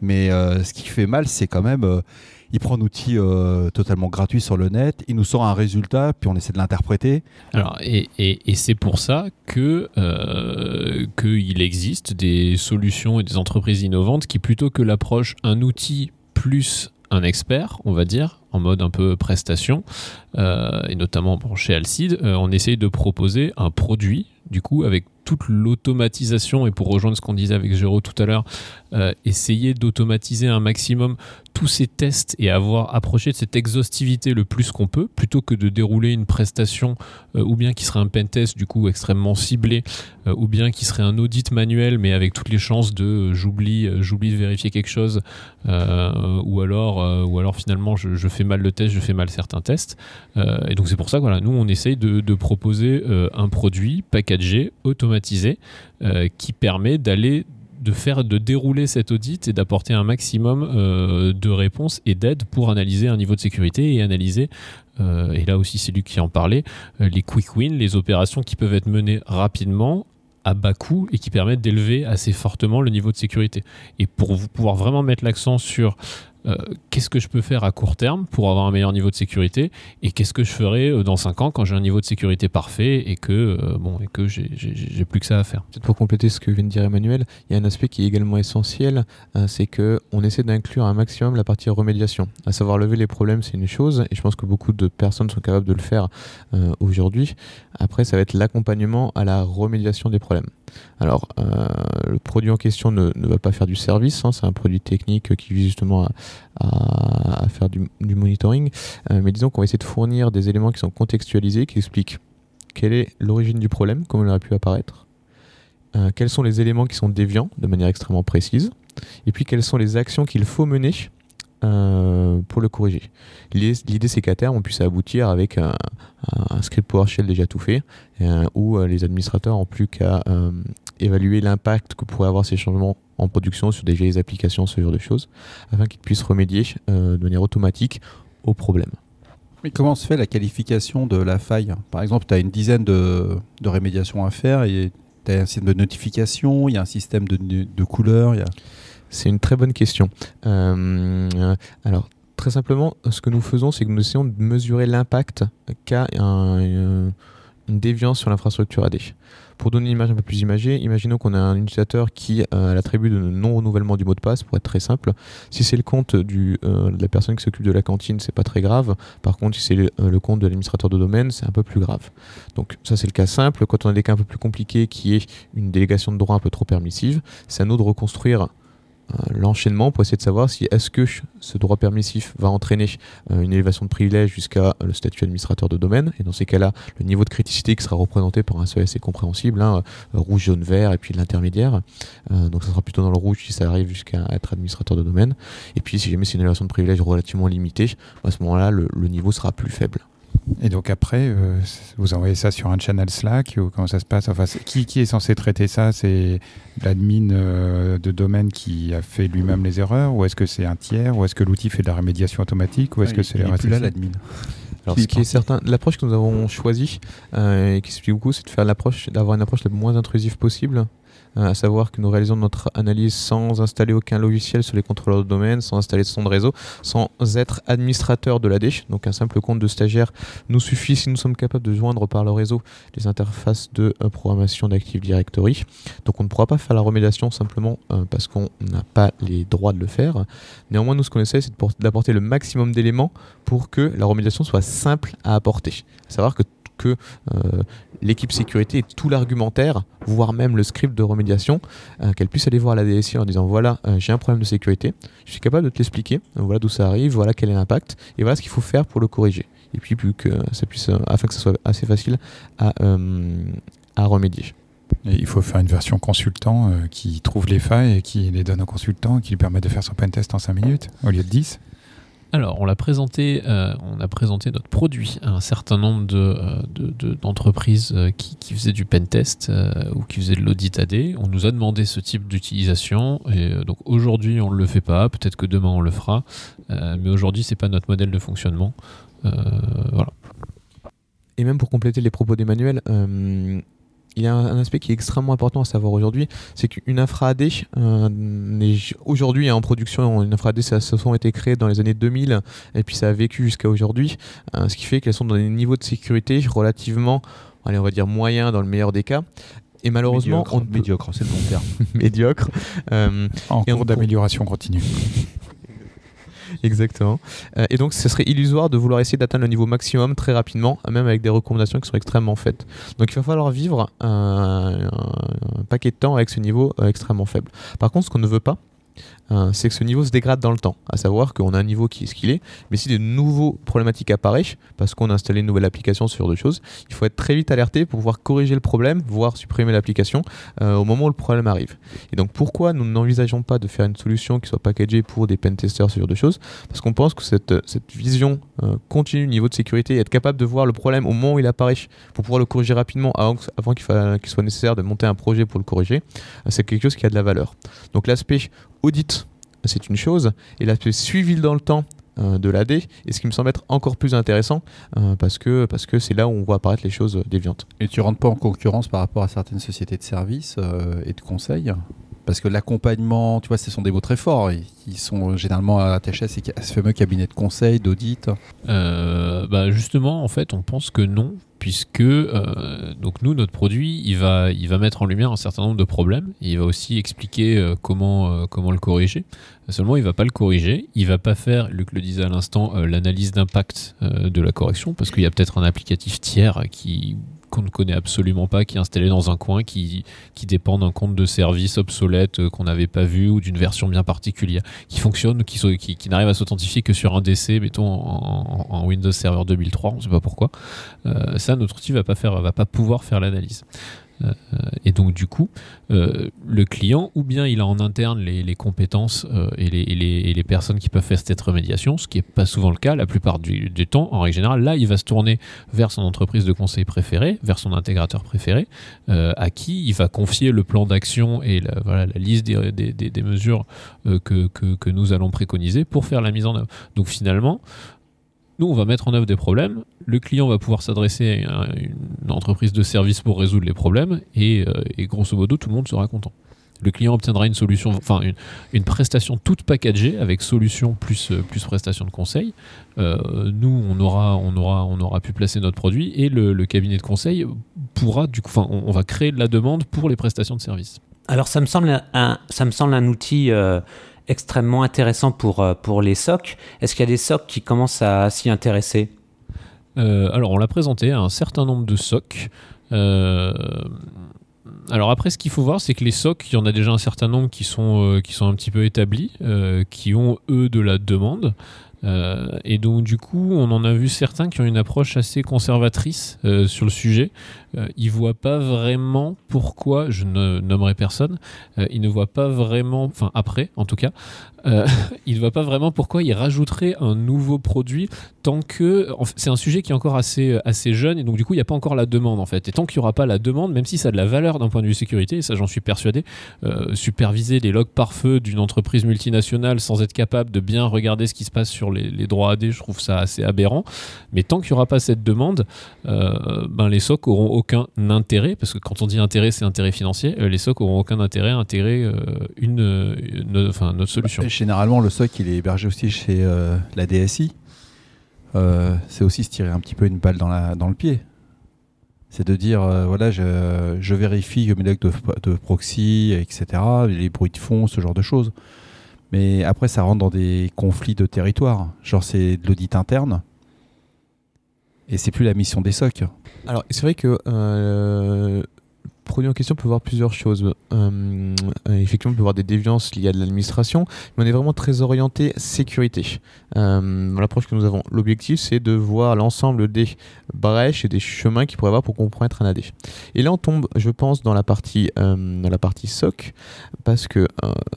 Speaker 8: Mais euh, ce qui fait mal, c'est quand même, il prend un outil euh, totalement gratuit sur le net, il nous sort un résultat, puis on essaie de l'interpréter.
Speaker 2: Alors, et, et- et c'est pour ça que euh, qu'il existe des solutions et des entreprises innovantes qui, plutôt que l'approche un outil plus un expert, on va dire, en mode un peu prestation, euh, et notamment chez Alcide, on essaye de proposer un produit, du coup, avec toute l'automatisation, et pour rejoindre ce qu'on disait avec Géraud tout à l'heure, euh, essayer d'automatiser un maximum tous ces tests et avoir approché de cette exhaustivité le plus qu'on peut, plutôt que de dérouler une prestation euh, ou bien qui serait un pentest du coup extrêmement ciblé, euh, ou bien qui serait un audit manuel mais avec toutes les chances de j'oublie j'oublie de vérifier quelque chose, ou alors ou alors finalement je, fais mal le test, je fais mal certains tests. Et donc c'est pour ça que voilà, nous on essaye de, proposer un produit packagé, euh, qui permet d'aller de faire de dérouler cet audit et d'apporter un maximum euh, de réponses et d'aide pour analyser un niveau de sécurité et analyser euh, et là aussi c'est lui qui en parlait les quick wins les opérations qui peuvent être menées rapidement à bas coût et qui permettent d'élever assez fortement le niveau de sécurité. Et pour vous pouvoir vraiment mettre l'accent sur euh, qu'est-ce que je peux faire à court terme pour avoir un meilleur niveau de sécurité et qu'est-ce que je ferai euh, dans 5 ans quand j'ai un niveau de sécurité parfait et que euh, bon que j'ai- plus que ça à faire
Speaker 3: Peut-être pour compléter ce que vient de dire Emmanuel, il y a un aspect qui est également essentiel, euh, c'est que on essaie d'inclure un maximum la partie remédiation. À savoir lever les problèmes, c'est une chose, et je pense que beaucoup de personnes sont capables de le faire aujourd'hui. Après, ça va être l'accompagnement à la remédiation des problèmes. Alors, le produit en question ne, ne va pas faire du service, hein, c'est un produit technique qui vise justement à, à- faire du, monitoring, euh, mais disons qu'on va essayer de fournir des éléments qui sont contextualisés, qui expliquent quelle est l'origine du problème, comment il aurait pu apparaître, euh, quels sont les éléments qui sont déviants de manière extrêmement précise, et puis quelles sont les actions qu'il faut mener euh, pour le corriger. L'idée, c'est qu'à terme, on puisse aboutir avec un, script PowerShell déjà tout fait, où les administrateurs n'ont plus qu'à évaluer l'impact que pourraient avoir ces changements en production sur des vieilles applications, ce genre de choses, afin qu'ils puissent remédier euh, de manière automatique aux problèmes.
Speaker 8: Mais comment se fait la qualification de la faille? Par exemple, tu as une dizaine de, de rémédiations à faire et tu as un système de notification, il y a un système de, de couleurs. il Y a...
Speaker 3: C'est une très bonne question. Euh, euh, alors, très simplement, ce que nous faisons, c'est que nous essayons de mesurer l'impact qu'a un- une, une déviance sur l'infrastructure AD. Pour donner une image un peu plus imagée, imaginons qu'on a un utilisateur qui euh, a l'attribut de non-renouvellement du mot de passe, pour être très simple. Si c'est le compte euh, de la personne qui s'occupe de la cantine, c'est pas très grave. Par contre, si c'est le, euh, le compte de l'administrateur de domaine, c'est un peu plus grave. Donc ça, c'est le cas simple. Quand on a des cas un peu plus compliqués, qui est une délégation de droit un peu trop permissive, c'est à nous de reconstruire l'enchaînement pour essayer de savoir si est-ce que ce droit permissif va entraîner une élévation de privilège jusqu'à le statut administrateur de domaine. Et dans ces cas-là, le niveau de criticité qui sera représenté par un seuil assez compréhensible, hein, rouge, jaune, vert, et puis l'intermédiaire. donc ça sera plutôt dans le rouge si ça arrive jusqu'à être administrateur de domaine. Et puis si jamais c'est une élévation de privilège relativement limitée, à ce moment-là, le niveau sera plus faible.
Speaker 5: Et donc après, euh, vous envoyez ça sur un channel Slack ou comment ça se passe? Enfin, qui, qui, est censé traiter ça? C'est l'admin euh, de domaine qui a fait lui-même les erreurs Ou est-ce que c'est un tiers Ou est-ce que l'outil fait de la rémédiation automatique Ou est-ce que c'est les
Speaker 8: là l'admin.
Speaker 3: alors, ce qui est certain, l'approche que nous avons choisie euh, et qui s'explique beaucoup, c'est de faire l'approche, d'avoir une approche la moins intrusive possible. Euh, à savoir que nous réalisons notre analyse sans installer aucun logiciel sur les contrôleurs de domaine, sans installer son de réseau, sans être administrateur de l'AD. Donc un simple compte de stagiaire nous suffit si nous sommes capables de joindre par le réseau les interfaces de euh, programmation d'Active Directory. Donc on ne pourra pas faire la remédiation simplement euh, parce qu'on n'a pas les droits de le faire. Néanmoins, nous ce qu'on essaie, c'est d'apporter le maximum d'éléments pour que la remédiation soit simple à apporter. Savoir que que euh, l'équipe sécurité ait tout l'argumentaire, voire même le script de remédiation, euh, qu'elle puisse aller voir la DSI en disant voilà, euh, j'ai un problème de sécurité, je suis capable de te l'expliquer, voilà d'où ça arrive, voilà quel est l'impact, et voilà ce qu'il faut faire pour le corriger. Et puis, plus que ça puisse, afin que ce soit assez facile à, à remédier.
Speaker 5: il faut faire une version consultant qui trouve les failles et qui les donne au consultant, qui lui permet de faire son pentest en 5 minutes au lieu de 10.
Speaker 2: Alors, on l'a présenté, euh, on a présenté notre produit à un certain nombre d'entreprises de, de, euh, qui, faisaient du pentest euh, ou qui faisaient de l'audit AD. On nous a demandé ce type d'utilisation et donc aujourd'hui on ne le fait pas. Peut-être que demain on le fera, mais aujourd'hui c'est pas notre modèle de fonctionnement.
Speaker 3: Et même pour compléter les propos d'Emmanuel, il y a un, aspect qui est extrêmement important à savoir aujourd'hui, c'est qu'une infra AD euh, aujourd'hui en production, une infra AD ça se sont été créées dans les années 2000 et puis ça a vécu jusqu'à aujourd'hui, euh, ce qui fait qu'elles sont dans des niveaux de sécurité relativement, allez on va dire moyens dans le meilleur des cas. Et malheureusement,
Speaker 8: médiocre, on médiocre, c'est le bon terme.
Speaker 3: médiocre.
Speaker 5: Euh, en cours d'amélioration continue.
Speaker 3: Exactement. Euh, et donc, ce serait illusoire de vouloir essayer d'atteindre le niveau maximum très rapidement, même avec des recommandations qui sont extrêmement faites. Donc, il va falloir vivre un, paquet de temps avec ce niveau euh, extrêmement faible. Par contre, ce qu'on ne veut pas, c'est que ce niveau se dégrade dans le temps. À savoir qu'on a un niveau qui est ce qu'il est, mais si de nouveaux problématiques apparaissent, parce qu'on a installé une nouvelle application sur deux choses, il faut être très vite alerté pour pouvoir corriger le problème, voire supprimer l'application euh, au moment où le problème arrive. Et donc pourquoi nous n'envisageons pas de faire une solution qui soit packagée pour des pentesters, ce genre de choses? Parce qu'on pense que cette, cette vision euh, continue du niveau de sécurité être capable de voir le problème au moment où il apparaît pour pouvoir le corriger rapidement avant qu'il soit nécessaire de monter un projet pour le corriger, c'est quelque chose qui a de la valeur. Donc l'aspect audit, c'est une chose, et l'aspect suivi dans le temps euh, de l'AD, et ce qui me semble être encore plus intéressant, euh, parce que parce que c'est là où on voit apparaître les choses déviantes.
Speaker 8: Et tu rentres pas en concurrence par rapport à certaines sociétés de services euh, et de conseils? Parce que l'accompagnement, tu vois, ce sont des mots très forts. Ils sont généralement attachés à, ce fameux cabinet de conseil, d'audit.
Speaker 2: bah justement, en fait, on pense que non, puisque euh, donc nous notre produit il va il va mettre en lumière un certain nombre de problèmes. Il va aussi expliquer euh, comment euh, comment le corriger. Seulement il va pas le corriger. Il va pas faire Luc le disait à l'instant l'analyse d'impact de la correction parce qu'il y a peut-être un applicatif tiers qui qu'on ne connaît absolument pas, qui est installé dans un coin, qui, dépend d'un compte de service obsolète euh, qu'on n'avait pas vu ou d'une version bien particulière, qui fonctionne, qui, n'arrive à s'authentifier que sur un DC, mettons en, Windows Server 2003, on ne sait pas pourquoi. Euh, ça, notre outil va va pas pouvoir faire l'analyse. Euh, et donc du coup, euh, le client, ou bien il a en interne les, compétences euh, et, les, personnes qui peuvent faire cette remédiation, ce qui n'est pas souvent le cas la plupart du, temps. En règle générale, là, il va se tourner vers son entreprise de conseil préférée, vers son intégrateur préféré, à qui il va confier le plan d'action et la, liste des, mesures que, nous allons préconiser pour faire la mise en œuvre. Donc finalement, nous, on va mettre en œuvre des problèmes. Le client va pouvoir s'adresser à une entreprise de service pour résoudre les problèmes. Et, euh, grosso modo, tout le monde sera content. Le client obtiendra une solution, enfin une, prestation toute packagée avec solution plus, euh, plus prestation de conseil. Euh, nous, on aura, on, aura, on aura pu placer notre produit et le, cabinet de conseil pourra, du coup, on, va créer de la demande pour les prestations de service.
Speaker 1: Alors, ça me semble un, ça me semble un outil extrêmement intéressant pour, euh, pour les SOC. Est-ce qu'il y a des SOC qui commencent à s'y intéresser?
Speaker 2: Euh, Alors, on l'a présenté à un certain nombre de SOC. Euh, alors après, ce qu'il faut voir, c'est que les SOC, il y en a déjà un certain nombre qui sont, qui sont un petit peu établis, qui ont eux de la demande. Euh, et donc du coup, on en a vu certains qui ont une approche assez conservatrice euh, sur le sujet. Euh, ils voient pas vraiment pourquoi, je ne nommerai personne, euh, ils ne voient pas vraiment, enfin après en tout cas, ils ne voient pas vraiment pourquoi ils rajouteraient un nouveau produit tant que c'est un sujet qui est encore assez assez jeune et donc du coup il n'y a pas encore la demande en fait. Et tant qu'il n'y aura pas la demande, même si ça a de la valeur d'un point de vue sécurité, et ça j'en suis persuadé, superviser les logs par feu d'une entreprise multinationale sans être capable de bien regarder ce qui se passe sur les, droits AD, je trouve ça assez aberrant. Mais tant qu'il n'y aura pas cette demande, euh, ben les SOC auront aucun intérêt, parce que quand on dit intérêt, c'est intérêt financier, euh, les SOC auront aucun intérêt à intégrer euh, une, enfin, notre solution.
Speaker 8: Généralement, le SOC, il est hébergé aussi chez la DSI. C'est aussi se tirer un petit peu une balle dans, le pied. C'est de dire, voilà, je, vérifie mes logs de proxy, etc., les bruits de fond, ce genre de choses. Mais après, ça rentre dans des conflits de territoire. Genre, c'est de l'audit interne. Et c'est plus la mission des SOC.
Speaker 3: Alors, c'est vrai que euh, produit en question peut voir plusieurs choses. Euh, euh, effectivement, il peut y avoir des déviances liées à de l'administration, mais on est vraiment très orienté sécurité. Euh, l'approche que nous avons, l'objectif, c'est de voir l'ensemble des brèches et des chemins qu'il pourrait y avoir pour compromettre un AD. Et là, on tombe, je pense, dans la partie, dans la partie SOC, parce que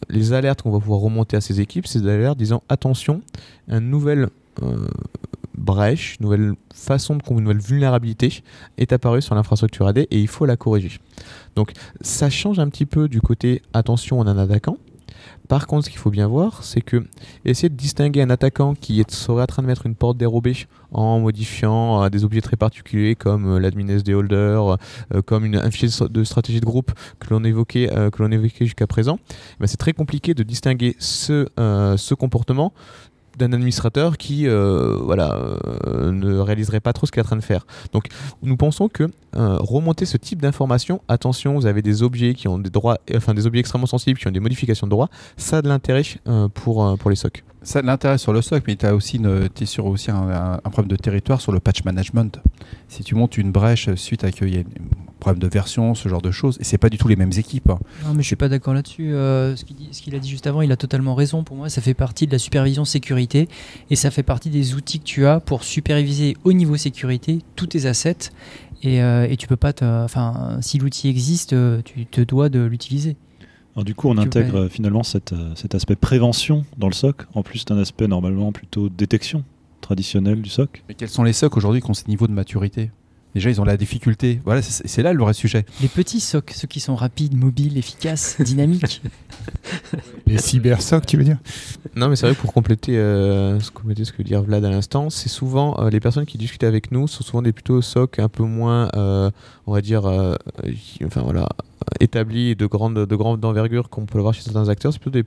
Speaker 3: les alertes qu'on va pouvoir remonter à ces équipes, c'est des alertes disant attention, une nouvelle euh, brèche, nouvelle façon de nouvelle vulnérabilité est apparue sur l'infrastructure AD et il faut la corriger. Donc ça change un petit peu du côté attention on a un attaquant. Par contre, ce qu'il faut bien voir, c'est que essayer de distinguer un attaquant qui est, serait en train de mettre une porte dérobée en modifiant euh, des objets très particuliers comme euh, l'admin SD holder, euh, comme un fichier de, stratégie de groupe que l'on évoquait, euh, évoquait jusqu'à présent, eh ben, c'est très compliqué de distinguer ce, ce comportement d'un administrateur qui euh, voilà, euh, ne réaliserait pas trop ce qu'il est en train de faire. Donc nous pensons que euh, remonter ce type d'information, attention, vous avez des objets qui ont des droits, enfin des objets extrêmement sensibles qui ont des modifications de droits, ça a de l'intérêt pour, pour les SOC.
Speaker 8: Ça l'intérêt sur le SOC, mais tu as aussi sur aussi un, problème de territoire sur le patch management. Si tu montes une brèche suite à qu'il y un problème de version, ce genre de choses, et c'est pas du tout les mêmes équipes. hein.
Speaker 6: Non, mais je suis pas d'accord là-dessus. Euh, ce qu'il a dit juste avant, il a totalement raison. Pour moi, ça fait partie de la supervision sécurité et ça fait partie des outils que tu as pour superviser au niveau sécurité tous tes assets. Et, euh, et tu peux pas. Enfin, si l'outil existe, euh, tu te dois de l'utiliser.
Speaker 4: Alors, du coup, on intègre euh, finalement cet, euh, cet aspect prévention dans le SOC, en plus d'un aspect normalement plutôt détection traditionnelle du SOC.
Speaker 8: Mais quels sont les SOC aujourd'hui qui ont ce niveau de maturité? Déjà, ils ont la difficulté. Voilà, c'est là le vrai sujet.
Speaker 6: Les petits SOC, ceux qui sont rapides, mobiles, efficaces, dynamiques.
Speaker 5: Les cybersocs, tu veux dire?
Speaker 3: Non, mais c'est vrai que pour compléter, euh, ce, compléter ce que dire Vlad à l'instant, c'est souvent euh, les personnes qui discutent avec nous sont souvent des plutôt SOC un peu moins, euh, on va dire, euh, enfin voilà, établis et de grande, de grande envergure qu'on peut voir chez certains acteurs. C'est plutôt des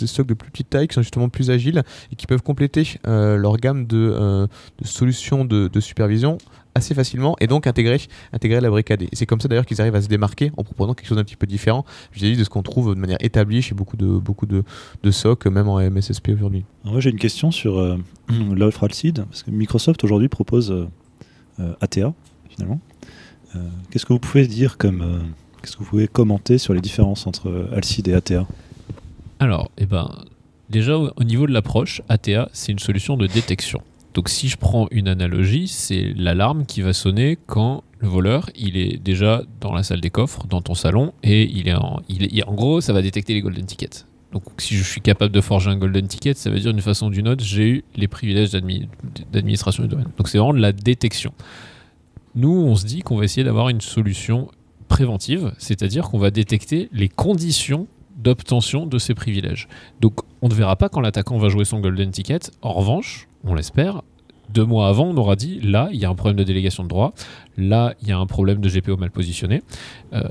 Speaker 3: des de plus petite taille qui sont justement plus agiles et qui peuvent compléter euh, leur gamme de, euh, solutions de, supervision assez facilement et donc intégrer, intégrer la brique AD. Et c'est comme ça d'ailleurs qu'ils arrivent à se démarquer en proposant quelque chose d'un petit peu différent vis-à-vis de ce qu'on trouve de manière établie chez beaucoup de, beaucoup de, de même en MSSP aujourd'hui.
Speaker 4: Moi, j'ai une question sur euh, l'offre Alcide, parce que Microsoft aujourd'hui propose euh, ATA, finalement. Qu'est-ce que vous pouvez dire comme. Qu'est-ce que vous pouvez commenter sur les différences entre euh, Alcide et ATA
Speaker 2: Alors, eh ben, déjà au au niveau de l'approche, ATA, c'est une solution de détection. Donc si je prends une analogie, c'est l'alarme qui va sonner quand le voleur, il est déjà dans la salle des coffres, dans ton salon, et il est en, en gros, ça va détecter les golden tickets. Donc si je suis capable de forger un golden ticket, ça veut dire d'une façon ou d'une autre, j'ai eu les privilèges d'admi- d'administration du domaine. Donc c'est vraiment de la détection. Nous, on se dit qu'on va essayer d'avoir une solution préventive, c'est-à-dire qu'on va détecter les conditions d'obtention de ces privilèges. Donc on ne verra pas quand l'attaquant va jouer son golden ticket. En revanche, on l'espère, deux mois avant, on aura dit là, il y a un problème de délégation de droit, là, il y a un problème de GPO mal positionné, euh,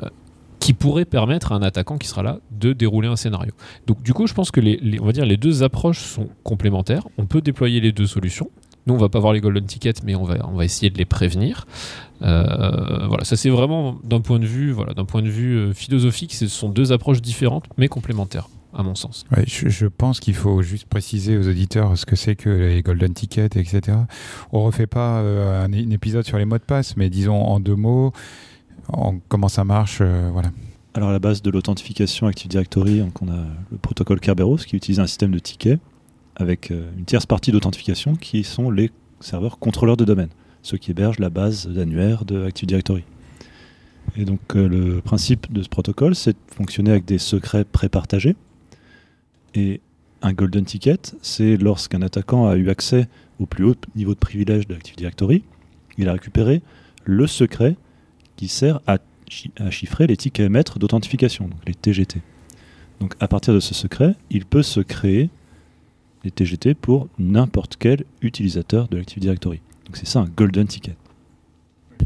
Speaker 2: qui pourrait permettre à un attaquant qui sera là de dérouler un scénario. Donc du coup, je pense que les, on va dire les deux approches sont complémentaires. On peut déployer les deux solutions. Nous, on va pas voir les golden tickets, mais on va, on va essayer de les prévenir. Euh, voilà, ça c'est vraiment d'un point de vue, voilà, d'un point de vue euh, philosophique, ce sont deux approches différentes mais complémentaires, à mon sens.
Speaker 5: Ouais, je, je pense qu'il faut juste préciser aux auditeurs ce que c'est que les golden tickets, etc. On refait pas euh, un, un épisode sur les mots de passe, mais disons en deux mots,
Speaker 7: en- comment ça marche, euh, voilà.
Speaker 4: Alors à la base de l'authentification Active Directory, donc on a le protocole Kerberos qui utilise un système de tickets avec euh, une tierce partie d'authentification qui sont les serveurs contrôleurs de domaine, ceux qui hébergent la base d'annuaire de Active Directory. Et donc euh, le principe de ce protocole, c'est de fonctionner avec des secrets prépartagés. Et un golden ticket, c'est lorsqu'un attaquant a eu accès au plus haut niveau de privilège de Active Directory, il a récupéré le secret qui sert à chi- à chiffrer les tickets émettre d'authentification, donc les TGT. Donc à partir de ce secret, il peut se créer les TGT pour n'importe quel utilisateur de l'Active Directory. Donc c'est ça un golden ticket.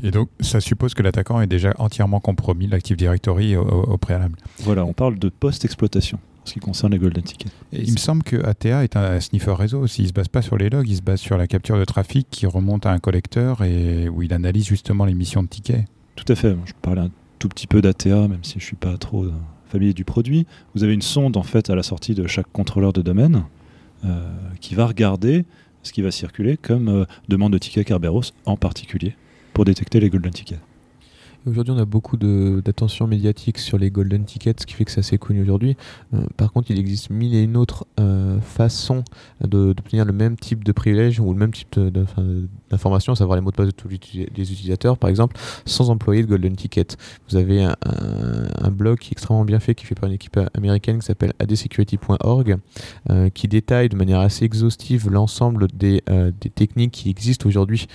Speaker 7: Et donc, ça suppose que l'attaquant ait déjà entièrement compromis l'Active Directory au, préalable.
Speaker 4: Voilà, on parle de post-exploitation en ce qui concerne les golden tickets.
Speaker 7: Et il me semble que ATA est un sniffer réseau aussi. Il se base pas sur les logs, il se base sur la capture de trafic qui remonte à un collecteur et où il analyse justement l'émission de tickets.
Speaker 4: Tout à fait. Je parlais un tout petit peu d'ATA, même si je suis pas trop euh, familier du produit. Vous avez une sonde en fait à la sortie de chaque contrôleur de domaine euh, qui va regarder ce qui va circuler comme euh, demande de ticket Kerberos en particulier pour détecter les golden tickets.
Speaker 3: Aujourd'hui, on a beaucoup d'attention médiatique sur les golden tickets, ce qui fait que c'est assez connu aujourd'hui. Euh, par contre, il existe mille et une autres euh, façons d'obtenir le même type de privilège ou le même type d'information, à savoir les mots de passe de tous les uti- les utilisateurs, par exemple, sans employer de golden ticket. Vous avez un, blog qui est extrêmement bien fait, qui est fait par une équipe américaine qui s'appelle adsecurity.org, euh, qui détaille de manière assez exhaustive l'ensemble des, des techniques qui existent aujourd'hui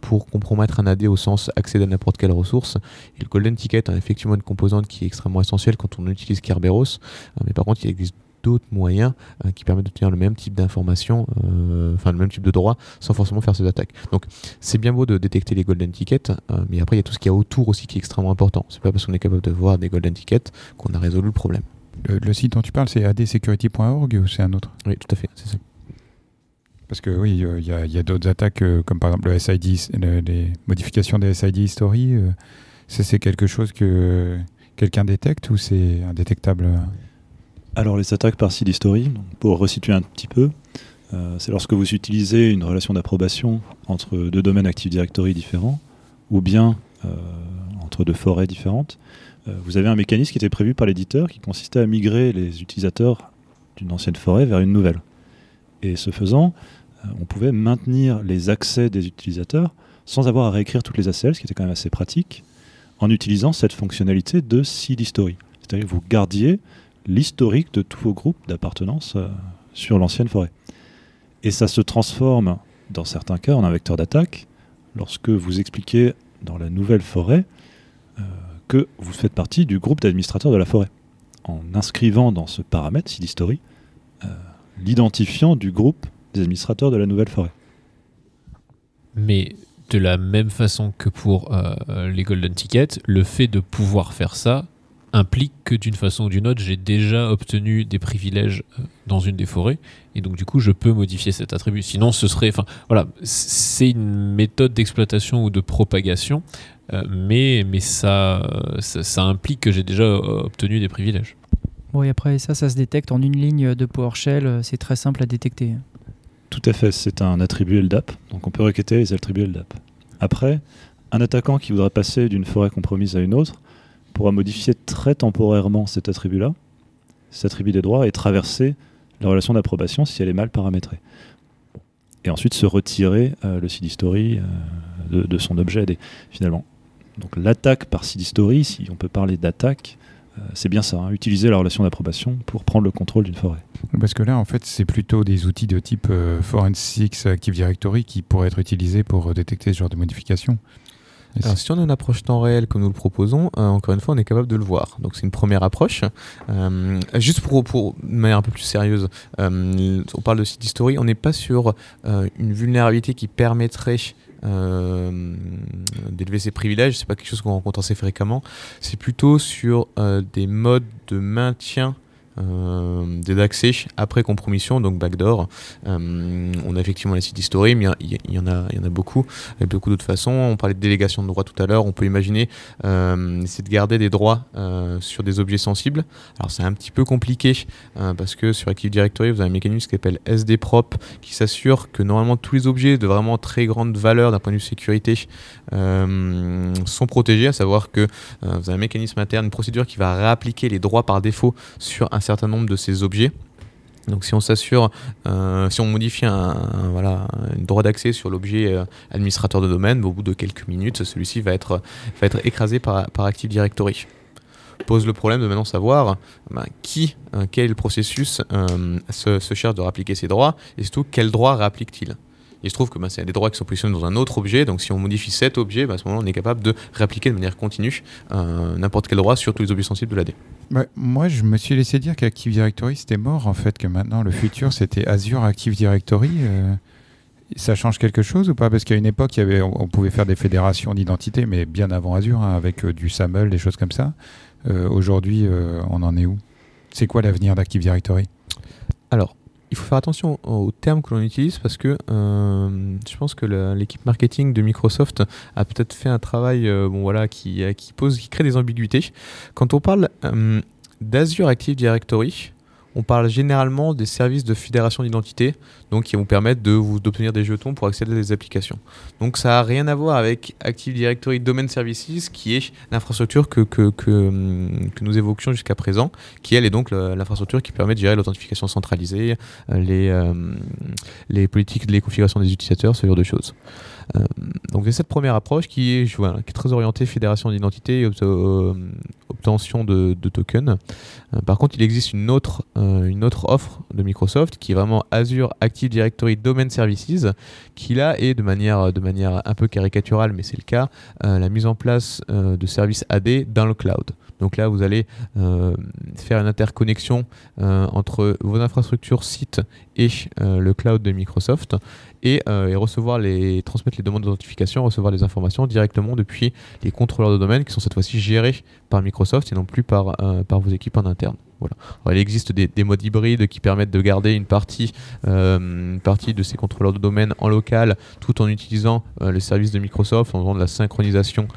Speaker 3: pour compromettre un AD au sens accéder à n'importe quelle ressource. Et le Golden Ticket a effectivement une composante qui est extrêmement essentielle quand on utilise Kerberos, euh, mais par contre il existe d'autres moyens euh, qui permettent d'obtenir le même type d'information, euh, enfin le même type de droit, sans forcément faire ces attaques. Donc c'est bien beau de détecter les Golden Tickets, euh, mais après il y a tout ce qu'il y a autour aussi qui est extrêmement important. C'est pas parce qu'on est capable de voir des Golden Tickets qu'on a résolu le problème.
Speaker 7: Le, le site dont tu parles, c'est adsecurity.org ou c'est un autre?
Speaker 3: Oui, tout à fait, c'est ça.
Speaker 7: Parce que oui, euh, il y a, d'autres attaques euh, comme par exemple le SID, le- les modifications des SID history. C'est quelque chose que quelqu'un détecte ou c'est indétectable?
Speaker 4: Alors les attaques par seed history, pour resituer un petit peu, euh, c'est lorsque vous utilisez une relation d'approbation entre deux domaines Active Directory différents, ou bien euh, entre deux forêts différentes. Euh, vous avez un mécanisme qui était prévu par l'éditeur qui consistait à migrer les utilisateurs d'une ancienne forêt vers une nouvelle. Et ce faisant, on pouvait maintenir les accès des utilisateurs sans avoir à réécrire toutes les ACL, ce qui était quand même assez pratique, en utilisant cette fonctionnalité de seed history. C'est-à-dire que vous gardiez l'historique de tous vos groupes d'appartenance euh, sur l'ancienne forêt. Et ça se transforme, dans certains cas, en un vecteur d'attaque lorsque vous expliquez dans la nouvelle forêt euh, que vous faites partie du groupe d'administrateurs de la forêt, en inscrivant dans ce paramètre, seed history, euh, l'identifiant du groupe des administrateurs de la nouvelle forêt.
Speaker 2: Mais de la même façon que pour euh, les Golden Tickets, le fait de pouvoir faire ça implique que d'une façon ou d'une autre, j'ai déjà obtenu des privilèges euh, dans une des forêts, et donc du coup, je peux modifier cet attribut. Sinon, ce serait, enfin, voilà, c'est une méthode d'exploitation ou de propagation, euh, mais ça, ça, implique que j'ai déjà obtenu des privilèges.
Speaker 6: Et après, ça, ça se détecte en une ligne de PowerShell. C'est très simple à détecter.
Speaker 4: Tout à fait, c'est un attribut LDAP, donc on peut requêter les attributs LDAP. Après, un attaquant qui voudrait passer d'une forêt compromise à une autre pourra modifier très temporairement cet attribut-là, cet attribut des droits, et traverser la relation d'approbation si elle est mal paramétrée. Et ensuite se retirer euh, le seed history euh, de, son objet finalement. Donc l'attaque par history, si on peut parler d'attaque, c'est bien ça, hein, utiliser la relation d'approbation pour prendre le contrôle d'une forêt.
Speaker 7: Parce que là, en fait, c'est plutôt des outils de type euh, Forensics Active Directory qui pourraient être utilisés pour euh, détecter ce genre de modifications.
Speaker 3: Alors, si on a une approche temps réel comme nous le proposons, euh, encore une fois, on est capable de le voir. Donc, c'est une première approche. Euh, juste pour, pour de manière un peu plus sérieuse, euh, on parle de site history. On n'est pas sur euh, une vulnérabilité qui permettrait euh, d'élever ses privilèges. C'est pas quelque chose qu'on rencontre assez fréquemment. C'est plutôt sur euh, des modes de maintien euh, d'accès après compromission, donc backdoor. Euh, on a effectivement la site history, mais il y, en a, y a beaucoup, avec beaucoup d'autres façons. On parlait de délégation de droits tout à l'heure. On peut imaginer euh, essayer de garder des droits sur des objets sensibles. Alors c'est un petit peu compliqué parce que sur Active Directory, vous avez un mécanisme qui s'appelle SDProp qui s'assure que normalement tous les objets de vraiment très grande valeur d'un point de vue sécurité sont protégés, à savoir que vous avez un mécanisme interne, une procédure qui va réappliquer les droits par défaut sur un certain nombre de ces objets. Donc si on s'assure, euh, si on modifie un, droit d'accès sur l'objet euh, administrateur de domaine, au bout de quelques minutes, celui-ci va être, écrasé par, Active Directory. Pose le problème de maintenant savoir ben, qui, euh, quel processus se, se, cherche de réappliquer ces droits et surtout quel droit réapplique-t-il? Il se trouve que ben, c'est des droits qui sont positionnés dans un autre objet, donc si on modifie cet objet, ben, à ce moment-là, on est capable de réappliquer de manière continue n'importe quel droit sur tous les objets sensibles de l'AD
Speaker 7: moi, je me suis laissé dire qu'Active Directory c'était mort en fait, que maintenant le futur c'était Azure Active Directory. Euh, ça change quelque chose ou pas? Parce qu'à une époque, on pouvait faire des fédérations d'identité, mais bien avant Azure, hein, avec euh, du SAML, des choses comme ça. Euh, aujourd'hui, on en est où? C'est quoi l'avenir d'Active Directory?
Speaker 3: Alors, il faut faire attention aux termes que l'on utilise parce que je pense que l'équipe marketing de Microsoft a peut-être fait un travail bon, voilà, qui, qui, pose, qui crée des ambiguïtés. Quand on parle d'Azure Active Directory, on parle généralement des services de fédération d'identité, donc qui vont permettre de vous d'obtenir des jetons pour accéder à des applications. Donc ça n'a rien à voir avec Active Directory Domain Services, qui est l'infrastructure que, que, que, nous évoquions jusqu'à présent, qui elle est donc l'infrastructure qui permet de gérer l'authentification centralisée, euh, les, euh, les politiques, les configurations des utilisateurs, ce genre de choses. Euh, donc c'est cette première approche qui est, très orientée fédération d'identité et euh, obtention de, tokens. Euh, par contre, il existe une autre, offre de Microsoft qui est vraiment Azure Active Directory Domain Services, qui là est de manière, de manière un peu caricaturale, mais c'est le cas, la mise en place de services AD dans le cloud. Donc là, vous allez faire une interconnexion entre vos infrastructures sites et le cloud de Microsoft euh, et, recevoir les, transmettre les demandes d'authentification, recevoir les informations directement depuis les contrôleurs de domaine qui sont cette fois-ci gérés par Microsoft et non plus par, euh, par vos équipes en interne. Voilà. il existe des, modes hybrides qui permettent de garder une partie, euh, une partie de ces contrôleurs de domaine en local tout en utilisant le service de Microsoft, en faisant de la synchronisation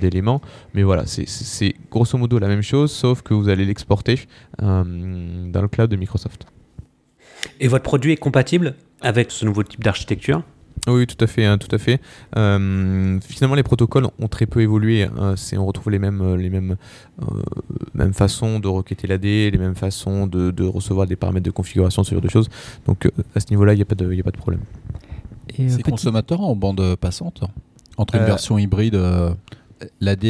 Speaker 3: d'éléments. Mais voilà, c'est grosso modo la même chose, sauf que vous allez l'exporter dans le cloud de Microsoft.
Speaker 1: Et votre produit est compatible? Avec ce nouveau type d'architecture
Speaker 3: oui, tout à fait, hein, tout à fait. Euh, finalement, les protocoles ont très peu évolué. Hein. on retrouve les mêmes, euh, les mêmes, euh, mêmes façons de requêter l'AD, les mêmes façons de, de, recevoir des paramètres de configuration, ce genre de choses. Donc, à ce niveau-là, il n'y a, pas de, a pas de problème.
Speaker 8: C'est consommateur en bande passante Entre une version hybride, l'AD,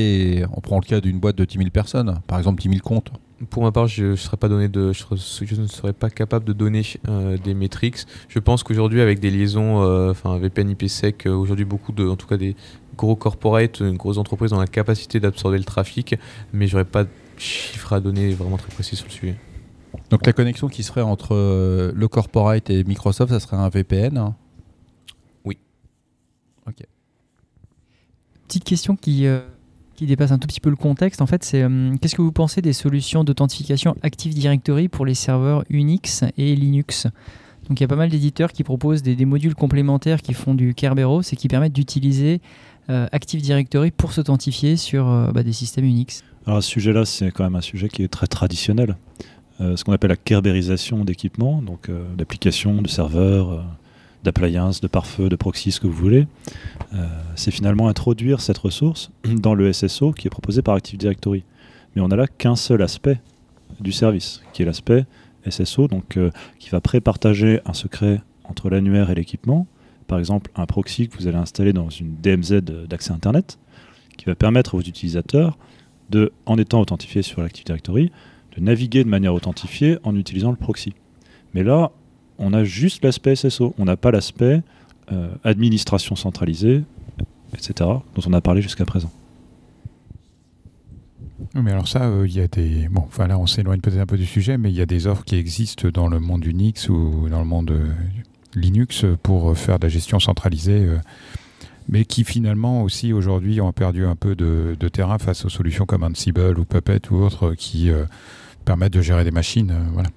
Speaker 8: on prend le cas d'une boîte de 10 000 personnes, par exemple 10 000 comptes.
Speaker 3: Pour ma part, je, serais pas donné de, je, ne serais pas capable de donner euh, des métriques. Je pense qu'aujourd'hui, avec des liaisons, euh, enfin VPN IPsec, euh, aujourd'hui beaucoup de, en tout cas des gros corporates, une grosse entreprise ont la capacité d'absorber le trafic, mais j'aurais pas de chiffres à donner vraiment très précis sur le sujet.
Speaker 8: Donc la connexion qui serait entre le corporate et Microsoft, ça serait un VPN hein?
Speaker 3: Oui.
Speaker 8: Ok.
Speaker 6: Petite question qui qui dépasse un tout petit peu le contexte, en fait, c'est euh, qu'est-ce que vous pensez des solutions d'authentification Active Directory pour les serveurs Unix et Linux? Donc il y a pas mal d'éditeurs qui proposent des, modules complémentaires qui font du Kerberos et qui permettent d'utiliser euh, Active Directory pour s'authentifier sur euh, bah, des systèmes Unix.
Speaker 4: Alors ce sujet-là, c'est quand même un sujet qui est très traditionnel. ce qu'on appelle la kerberisation d'équipements, donc d'applications, de serveurs d'appliances, de pare-feu, de proxy, ce que vous voulez. Euh, c'est finalement introduire cette ressource dans le SSO qui est proposé par Active Directory. Mais on n'a là qu'un seul aspect du service, qui est l'aspect SSO, donc euh, qui va pré-partager un secret entre l'annuaire et l'équipement. Par exemple, un proxy que vous allez installer dans une DMZ d'accès Internet, qui va permettre aux utilisateurs de, en étant authentifiés sur l'Active Directory, de naviguer de manière authentifiée en utilisant le proxy. Mais là, on a juste l'aspect SSO, on n'a pas l'aspect euh, administration centralisée, etc., dont on a parlé jusqu'à présent.
Speaker 7: Mais alors ça, euh, il y a des... Bon, là, on s'éloigne peut-être un peu du sujet, mais il y a des offres qui existent dans le monde Unix ou dans le monde euh, Linux pour faire de la gestion centralisée, mais qui finalement aussi aujourd'hui ont perdu un peu de, terrain face aux solutions comme Ansible ou Puppet ou autres qui permettre de gérer des machines. voilà.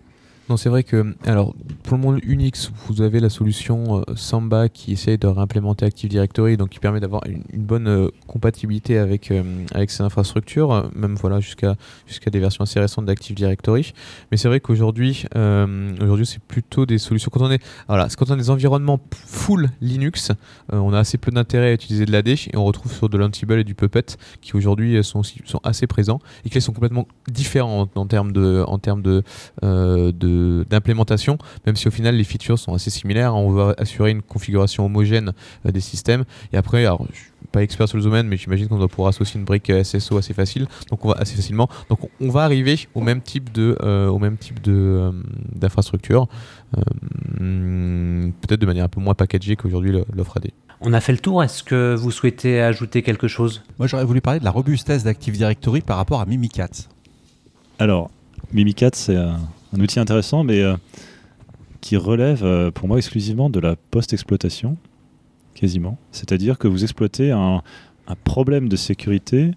Speaker 3: Non, c'est vrai que, alors, pour le monde Unix, vous avez la solution euh, Samba qui essaye de réimplémenter Active Directory, donc qui permet d'avoir une, bonne euh, compatibilité avec, euh, avec ces infrastructures, même voilà, jusqu'à jusqu'à des versions assez récentes d'Active Directory. Mais c'est vrai qu'aujourd'hui, aujourd'hui, c'est plutôt des solutions. Quand on est, voilà, quand on a des environnements full Linux, on a assez peu d'intérêt à utiliser de l'AD et on retrouve sur de l'Ansible et du Puppet qui aujourd'hui sont, sont assez présents et qui sont complètement différents en, en termes de, en termes de, de- d'implémentation, même si au final les features sont assez similaires. On va assurer une configuration homogène euh, des systèmes. Et après, alors, je suis pas expert sur le domaine, mais j'imagine qu'on doit pouvoir associer une brique euh, SSO assez facile, donc on va assez facilement. Donc on, va arriver au même type de, euh, au même type de euh, d'infrastructure, euh, peut-être de manière un peu moins packagée qu'aujourd'hui l'offre AD.
Speaker 1: On a fait le tour. Est-ce que vous souhaitez ajouter quelque chose?
Speaker 8: Moi, j'aurais voulu parler de la robustesse d'Active Directory par rapport à Mimikatz.
Speaker 4: Alors, Mimikat, c'est un, un outil intéressant, mais euh, qui relève euh, pour moi exclusivement de la post-exploitation, quasiment. C'est-à-dire que vous exploitez un, problème de sécurité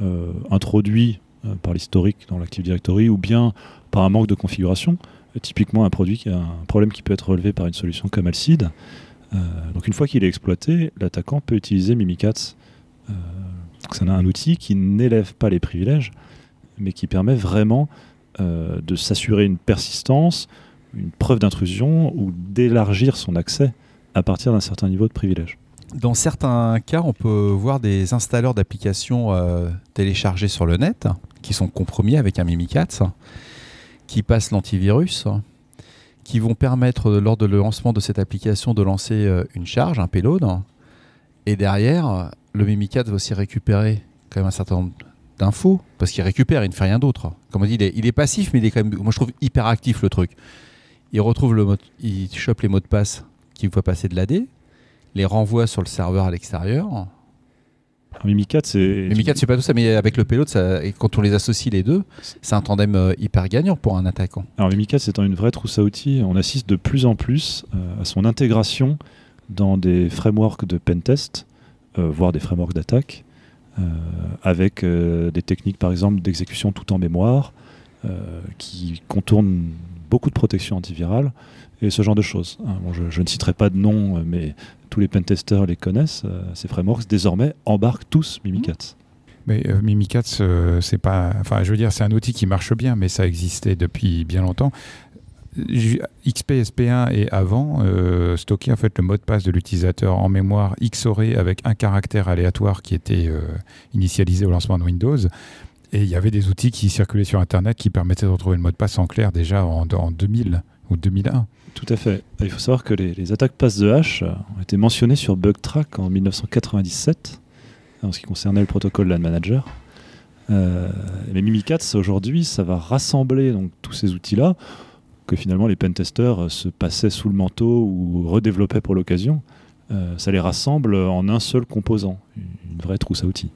Speaker 4: euh, introduit par l'historique dans l'Active Directory ou bien par un manque de configuration. Typiquement, un, problème qui peut être relevé par une solution comme Alcide. Donc, une fois qu'il est exploité, l'attaquant peut utiliser Mimikatz. Donc c'est un, outil qui n'élève pas les privilèges, mais qui permet vraiment de s'assurer une persistance, une preuve d'intrusion ou d'élargir son accès à partir d'un certain niveau de privilège.
Speaker 8: Dans certains cas, on peut voir des installeurs d'applications euh, téléchargés sur le net qui sont compromis avec un Mimikatz, qui passent l'antivirus, qui vont permettre, euh, lors de le lancement de cette application, de lancer euh, une charge, un payload. Et derrière, le Mimikatz va aussi récupérer quand même un certain nombre d'infos, parce qu'il récupère, il ne fait rien d'autre. Comme on dit, il est, il est passif, mais il est quand même, moi je trouve hyper actif le truc. Il retrouve le mot, il chope les mots de passe qu'il faut passer de l'AD, les renvoie sur le serveur à l'extérieur.
Speaker 4: Mimikat, c'est.
Speaker 8: Mimikatz, c'est pas tout ça, mais avec le payload, ça, et quand on les associe les deux, c'est un tandem euh, hyper gagnant pour un attaquant.
Speaker 4: Alors Mimikat, étant une vraie trousse à outils, on assiste de plus en plus euh, à son intégration dans des frameworks de pentest, euh, voire des frameworks d'attaque, avec euh, des techniques par exemple d'exécution tout en mémoire, euh, qui contournent beaucoup de protections antivirales et ce genre de choses. hein. Bon, je, ne citerai pas de nom, euh, mais tous les pentesters les connaissent. euh, ces frameworks désormais embarquent tous Mimikatz.
Speaker 7: Mais euh, Mimikatz, euh, c'est pas. Enfin, je veux dire, c'est un outil qui marche bien, mais ça existait depuis bien longtemps. Ju- XPSP1 et avant euh, stockait en fait le mot de passe de l'utilisateur en mémoire XORé avec un caractère aléatoire qui était euh, initialisé au lancement de Windows. Et il y avait des outils qui circulaient sur Internet qui permettaient de retrouver le mot de passe en clair déjà en, en 2000 ou 2001.
Speaker 4: Tout à fait. Il faut savoir que les, les attaques passe de hache ont été mentionnées sur BugTrack en 1997, en ce qui concernait le protocole LAN Manager. Euh, mais Mimikatz, aujourd'hui, ça va rassembler donc, tous ces outils-là, que finalement les pentesters euh, se passaient sous le manteau ou redéveloppaient pour l'occasion. Euh, ça les rassemble en un seul composant, une vraie trousse à outils.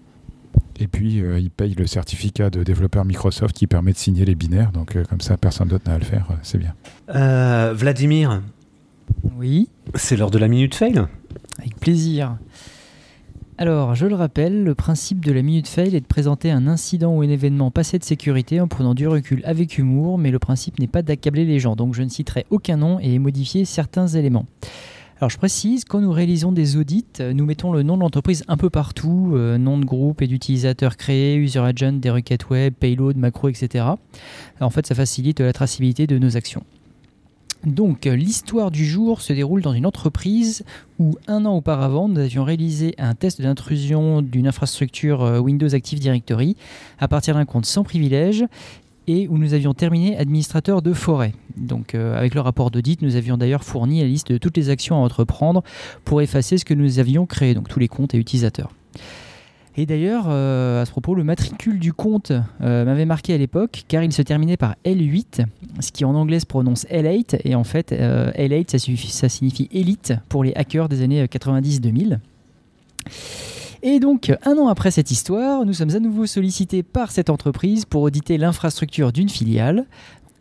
Speaker 7: Et puis, euh, il paye le certificat de développeur Microsoft qui permet de signer les binaires. Donc, euh, comme ça, personne d'autre n'a à le faire. euh, c'est bien.
Speaker 1: Euh, Vladimir,
Speaker 6: Oui,
Speaker 1: c'est l'heure de la minute fail.
Speaker 6: avec plaisir. Alors, je le rappelle, le principe de la minute fail est de présenter un incident ou un événement passé de sécurité en prenant du recul avec humour, mais le principe n'est pas d'accabler les gens, donc je ne citerai aucun nom et modifier certains éléments. Alors je précise, quand nous réalisons des audits, euh, nous mettons le nom de l'entreprise un peu partout, euh, nom de groupe et d'utilisateur créé, user agent, des requêtes web, payload, macro, etc. En fait, ça facilite la traçabilité de nos actions. Donc, euh, l'histoire du jour se déroule dans une entreprise où un an auparavant, nous avions réalisé un test d'intrusion d'une infrastructure euh, Windows Active Directory à partir d'un compte sans privilège et où nous avions terminé administrateur de forêt. Donc, euh, avec le rapport d'audit, nous avions d'ailleurs fourni la liste de toutes les actions à entreprendre pour effacer ce que nous avions créé, donc tous les comptes et utilisateurs. Et d'ailleurs, euh, à ce propos, le matricule du compte euh, m'avait marqué à l'époque, car il se terminait par L8, ce qui en anglais se prononce L8, et en fait, euh, L8, ça ça signifie élite pour les hackers des années 90-2000. Et donc, un an après cette histoire, nous sommes à nouveau sollicités par cette entreprise pour auditer l'infrastructure d'une filiale.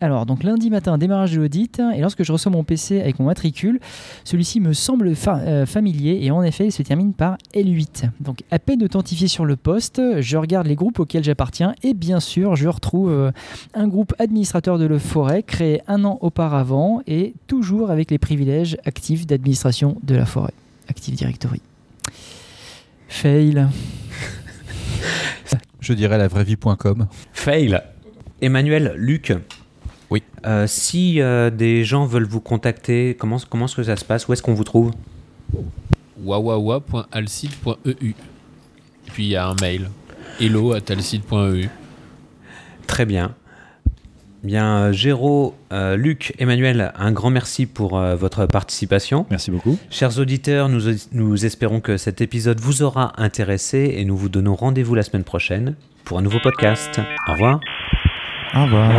Speaker 6: Alors, donc lundi matin, démarrage de l'audit, et lorsque je reçois mon PC avec mon matricule, celui-ci me semble fa- euh, familier, et en effet, il se termine par L8. Donc, à peine authentifié sur le poste, je regarde les groupes auxquels j'appartiens, et bien sûr, je retrouve euh, un groupe administrateur de la forêt créé un an auparavant, et toujours avec les privilèges actifs d'administration de la forêt. Active Directory. Fail.
Speaker 8: Je dirais la vraie vie.com.
Speaker 1: Fail. Emmanuel, Luc.
Speaker 3: Oui.
Speaker 1: Euh, si euh, des gens veulent vous contacter, comment, comment est-ce que ça se passe? Où est-ce qu'on vous trouve?
Speaker 2: Wawawa.alcide.eu. Puis il y a un mail hello@alcide.eu.
Speaker 1: Très bien. Bien, euh, Géraud, euh, Luc, Emmanuel, un grand merci pour euh, votre participation.
Speaker 4: Merci beaucoup.
Speaker 1: Chers auditeurs, nous, nous espérons que cet épisode vous aura intéressé et nous vous donnons rendez-vous la semaine prochaine pour un nouveau podcast. Au revoir.
Speaker 7: Au revoir.